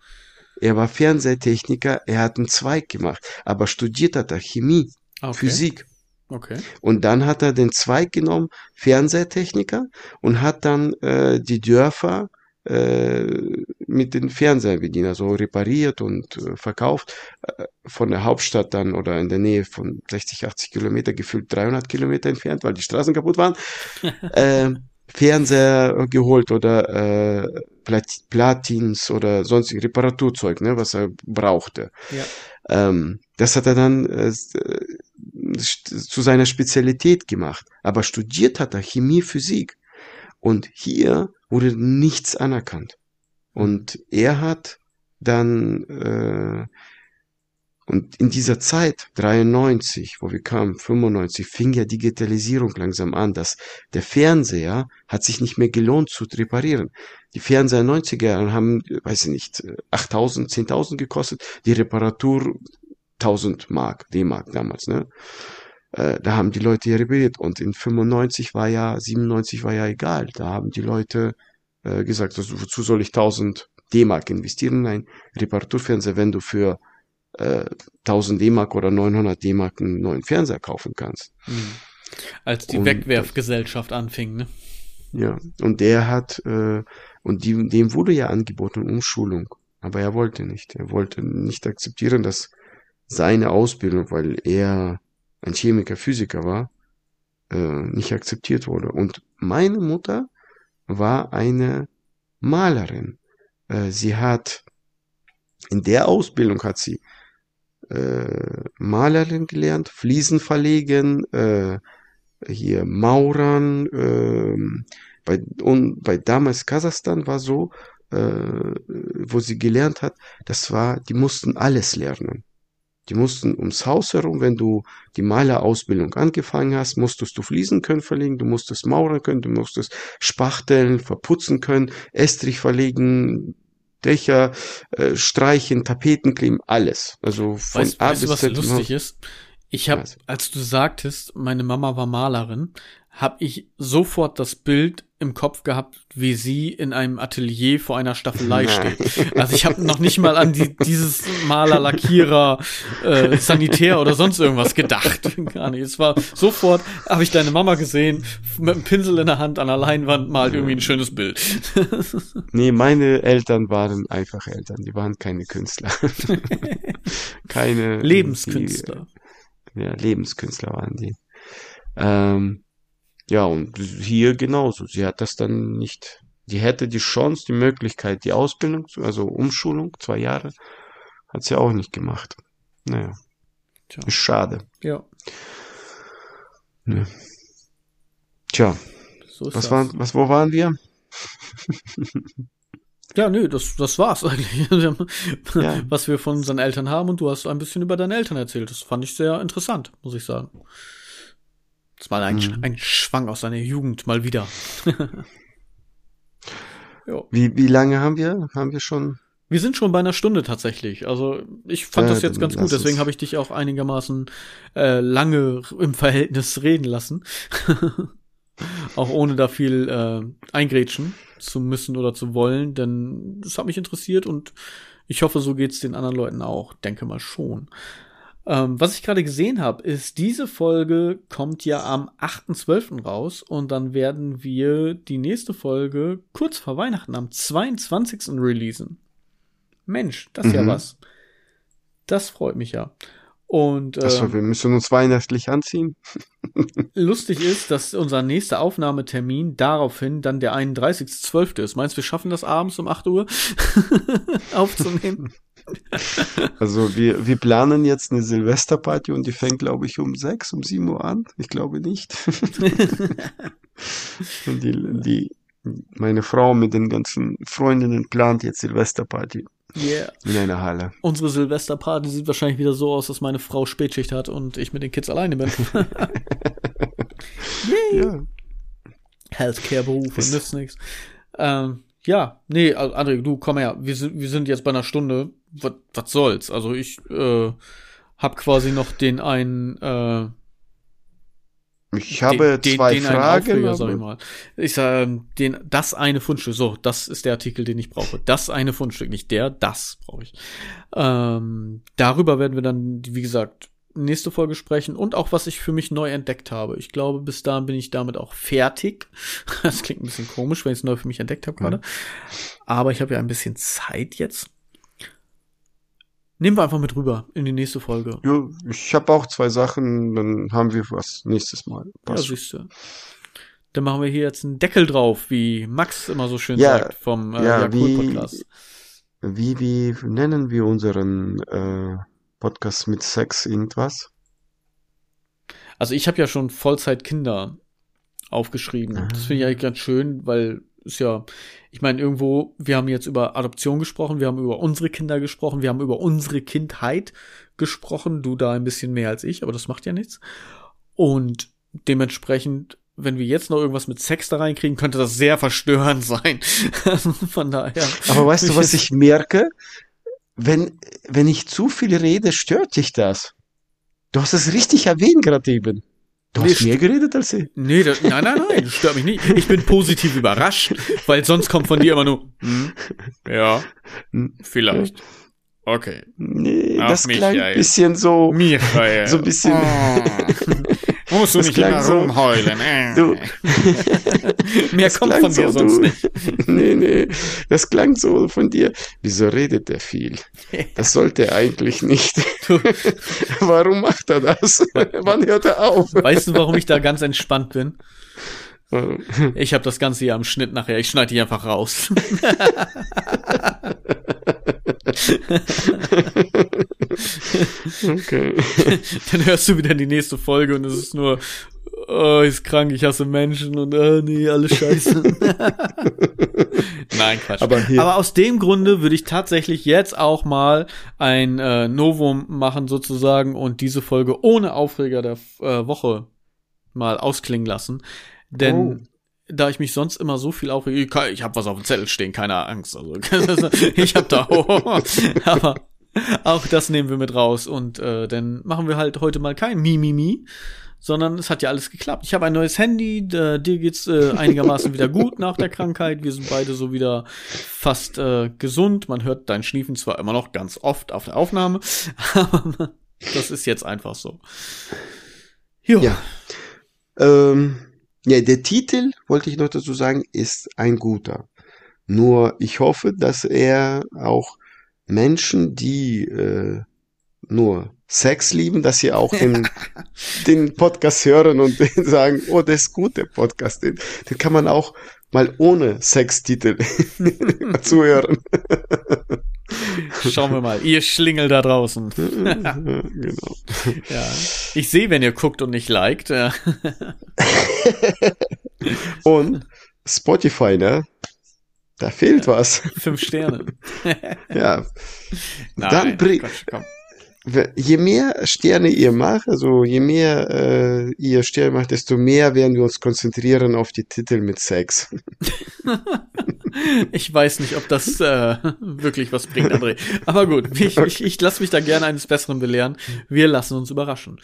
er war Fernsehtechniker, er hat einen Zweig gemacht, aber studiert hat er Chemie, okay. Physik. Okay. Und dann hat er den Zweig genommen, Fernsehtechniker, und hat dann äh, die Dörfer äh, mit den Fernsehern bedient, also repariert und äh, verkauft. Äh, von der Hauptstadt dann oder in der Nähe von 60, 80 Kilometer, gefühlt 300 Kilometer entfernt, weil die Straßen kaputt waren. (laughs) äh, Fernseher geholt oder äh, Plat Platins oder sonstige Reparaturzeug, ne, was er brauchte. Ja. Ähm, das hat er dann äh, zu seiner Spezialität gemacht. Aber studiert hat er Chemie, Physik. Und hier wurde nichts anerkannt. Und er hat dann, äh, und in dieser Zeit, 93, wo wir kamen, 95, fing ja Digitalisierung langsam an, dass der Fernseher hat sich nicht mehr gelohnt zu reparieren. Die Fernseher 90er Jahren haben, weiß ich nicht, 8000, 10.000 gekostet, die Reparatur 1000 Mark, D-Mark damals, ne? Äh, da haben die Leute ja repariert und in 95 war ja, 97 war ja egal, da haben die Leute äh, gesagt, wozu soll ich 1000 D-Mark investieren in ein Reparaturfernseher, wenn du für äh, 1000 D-Mark oder 900 D-Mark einen neuen Fernseher kaufen kannst. Mhm. Als die und, Wegwerfgesellschaft anfing, ne? Ja, und der hat, äh, und die, dem wurde ja angeboten Umschulung, aber er wollte nicht. Er wollte nicht akzeptieren, dass seine Ausbildung, weil er ein Chemiker, Physiker war, äh, nicht akzeptiert wurde. Und meine Mutter war eine Malerin. Äh, sie hat in der Ausbildung hat sie äh, Malerin gelernt, Fliesen verlegen, äh, hier Maurern. Äh, bei, und bei damals Kasachstan war so, äh, wo sie gelernt hat, das war, die mussten alles lernen. Die mussten ums Haus herum, wenn du die Malerausbildung angefangen hast, musstest du Fliesen können verlegen, du musstest mauern können, du musstest spachteln, verputzen können, Estrich verlegen, Dächer, äh, streichen, Tapeten kleben, alles. Also von weißt, A weißt bis du, was Z lustig ist? Ich habe, als du sagtest, meine Mama war Malerin, habe ich sofort das Bild im Kopf gehabt, wie sie in einem Atelier vor einer Staffelei steht. Also ich habe noch nicht mal an die, dieses Maler, Lackierer, äh, Sanitär oder sonst irgendwas gedacht. (laughs) Gar nicht. Es war sofort, habe ich deine Mama gesehen, mit einem Pinsel in der Hand an der Leinwand malt irgendwie ein schönes Bild. (laughs) Nee, meine Eltern waren einfach Eltern, die waren keine Künstler. (laughs) keine Lebenskünstler. Die, ja, Lebenskünstler waren die. Ähm, ja, und hier genauso. Sie hat das dann nicht. Die hätte die Chance, die Möglichkeit, die Ausbildung, also Umschulung, zwei Jahre, hat sie auch nicht gemacht. Naja. Tja. Ist schade. Ja, Tja, so was das. waren, was, wo waren wir? (laughs) Ja, nö, das, das war's eigentlich. (laughs) Ja. Was wir von unseren Eltern haben und du hast ein bisschen über deine Eltern erzählt. Das fand ich sehr interessant, muss ich sagen. Das war ein, Mhm. ein Schwang aus deiner Jugend mal wieder. (laughs) Wie, wie lange haben wir? Haben wir schon? Wir sind schon bei einer Stunde tatsächlich. Also ich fand Ja, das jetzt ganz gut, deswegen habe ich dich auch einigermaßen äh, lange im Verhältnis reden lassen. (laughs) auch ohne da viel äh, eingrätschen zu müssen oder zu wollen, denn das hat mich interessiert und ich hoffe, so geht's den anderen Leuten auch. Denke mal schon. Ähm, was ich gerade gesehen habe, ist, diese Folge kommt ja am 8.12. raus und dann werden wir die nächste Folge kurz vor Weihnachten am 22. releasen. Mensch, das ist ja Mhm. was. Das freut mich ja. Und Achso, ähm, wir müssen uns weihnachtlich anziehen. (laughs) lustig ist, dass unser nächster Aufnahmetermin daraufhin dann der 31.12. ist. Meinst du, wir schaffen das abends um 8 Uhr (laughs) aufzunehmen? (laughs) Also wir, wir planen jetzt eine Silvesterparty und die fängt, glaube ich, um sechs, um sieben Uhr an. Ich glaube nicht. (laughs) und die, die, meine Frau mit den ganzen Freundinnen plant jetzt Silvesterparty Yeah. in einer Halle. Unsere Silvesterparty sieht wahrscheinlich wieder so aus, dass meine Frau Spätschicht hat und ich mit den Kids alleine bin. (laughs) Yay. Ja, Healthcare-Berufe, nützt nichts. Ähm, ja, nee, André, du komm her. Wir wir sind jetzt bei einer Stunde. Was, soll's? Also ich äh, hab quasi noch den einen äh, ich habe den, zwei den, den Fragen. Aufreger, sag ich mal. Ich sag, ähm, den, das eine Fundstück. So, das ist der Artikel, den ich brauche. Das eine Fundstück, nicht der, das brauche ich. Ähm, darüber werden wir dann, wie gesagt, nächste Folge sprechen und auch was ich für mich neu entdeckt habe. Ich glaube, bis dahin bin ich damit auch fertig. (laughs) Das klingt ein bisschen komisch, wenn ich es neu für mich entdeckt habe gerade. Aber ich habe ja ein bisschen Zeit jetzt. Nehmen wir einfach mit rüber in die nächste Folge. Ja, ich habe auch zwei Sachen, dann haben wir was nächstes Mal. Ja, Passt. siehst du. Dann machen wir hier jetzt einen Deckel drauf, wie Max immer so schön Ja, sagt vom äh, ja, ja, wie- Podcast. Wie, wie nennen wir unseren äh, Podcast mit Sex irgendwas? Also ich habe ja schon Vollzeit Kinder aufgeschrieben. Ah. Das finde ich eigentlich ganz schön, weil ist ja, ich meine, irgendwo, wir haben jetzt über Adoption gesprochen, wir haben über unsere Kinder gesprochen, wir haben über unsere Kindheit gesprochen, du da ein bisschen mehr als ich, aber das macht ja nichts. Und dementsprechend, wenn wir jetzt noch irgendwas mit Sex da reinkriegen, könnte das sehr verstörend (laughs) sein. Also Von daher. Aber weißt du, was ich merke? Wenn, wenn ich zu viel rede, stört dich das. Du hast es richtig erwähnt gerade eben. Du Nee, hast mehr geredet als ich. Nee, das, nein, nein, nein, das stört mich nicht. Ich bin positiv überrascht, weil sonst kommt von dir immer nur, hm, ja, Hm. vielleicht. Okay. Nee, Ach, das klang Michael. ein bisschen so. Michael. (laughs) So ein bisschen- Oh. (laughs) Musst du nicht klang immer so- rumheulen. (laughs) Äh. Du, Mehr das kommt klang von dir so, sonst du- nicht. Nee, nee, das klang so von dir. Wieso redet er viel? Das sollte er eigentlich nicht. Warum macht er das? Wann hört er auf? weißt du, warum ich da ganz entspannt bin? Ich habe das Ganze hier am Schnitt nachher. Ich schneide die einfach raus. Okay. (laughs) Dann hörst du wieder die nächste Folge und es ist nur, oh, ist krank, ich hasse Menschen und oh, nee, alles scheiße. (laughs) Nein, Quatsch. Aber Aber aus dem Grunde würde ich tatsächlich jetzt auch mal ein äh, Novum machen sozusagen und diese Folge ohne Aufreger der äh, Woche mal ausklingen lassen. Denn Oh. Da ich mich sonst immer so viel aufrege, ich, habe was auf dem Zettel stehen, keine Angst. Also (laughs) ich habe da, (laughs) aber auch das nehmen wir mit raus und äh, dann machen wir halt heute mal kein Mimimi, sondern es hat ja alles geklappt. Ich habe ein neues Handy, äh, dir geht's äh, einigermaßen wieder gut nach der Krankheit. Wir sind beide so wieder fast äh, gesund. Man hört dein Schniefen zwar immer noch ganz oft auf der Aufnahme, (laughs) aber das ist jetzt einfach so. Jo. Ja. Ähm, ja, der Titel, wollte ich noch dazu sagen, ist ein guter. Nur ich hoffe, dass er auch Menschen, die äh, nur Sex lieben, dass sie auch den, (laughs) den Podcast hören und (laughs) sagen, oh, das ist gut, der Podcast. Den, den kann man auch mal ohne Sextitel (laughs) zuhören. Schauen wir mal, ihr Schlingel da draußen. (laughs) genau. Ja. Ich sehe, wenn ihr guckt und nicht liked. (laughs) Und Spotify, ne? Da fehlt ja, was. Fünf Sterne. (laughs) ja. Nein, Dann bring, je mehr Sterne ihr macht, also je mehr äh, ihr Sterne macht, desto mehr werden wir uns konzentrieren auf die Titel mit Sex. Ich weiß nicht, ob das äh, wirklich was bringt, André. Aber gut, ich, ich, ich lasse mich da gerne eines Besseren belehren. Wir lassen uns überraschen.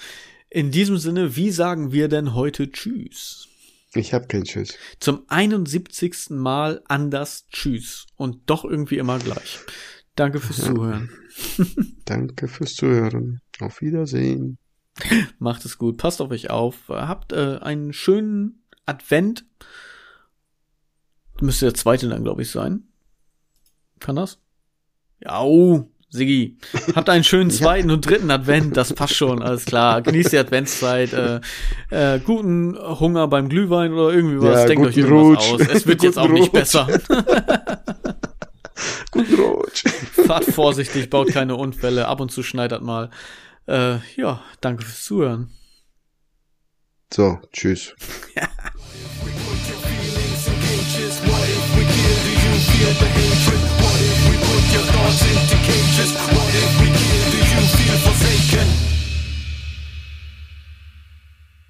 In diesem Sinne, wie sagen wir denn heute Tschüss? Ich habe kein Tschüss. Zum 71. Mal anders Tschüss und doch irgendwie immer gleich. Danke fürs ja. Zuhören. (laughs) Danke fürs Zuhören. Auf Wiedersehen. Macht es gut. Passt auf euch auf. Habt äh, einen schönen Advent. Müsste der zweite dann, glaube ich, sein. Kann das? Ja, oh, Sigi. Habt einen schönen (laughs) zweiten ja. und dritten Advent, das passt schon, alles klar. Genießt die Adventszeit. Äh, äh, guten Hunger beim Glühwein oder irgendwie was. Ja, Denkt euch irgendwas Rutsch. aus. Es wird (laughs) jetzt auch Rutsch. nicht besser. (laughs) guten Rutsch. Fahrt vorsichtig, baut keine Unfälle. Ab und zu schneidert mal. Äh, ja, danke fürs Zuhören. So, tschüss. feel the hatred? What if we put your thoughts into cages? What if we kill? Do you feel forsaken?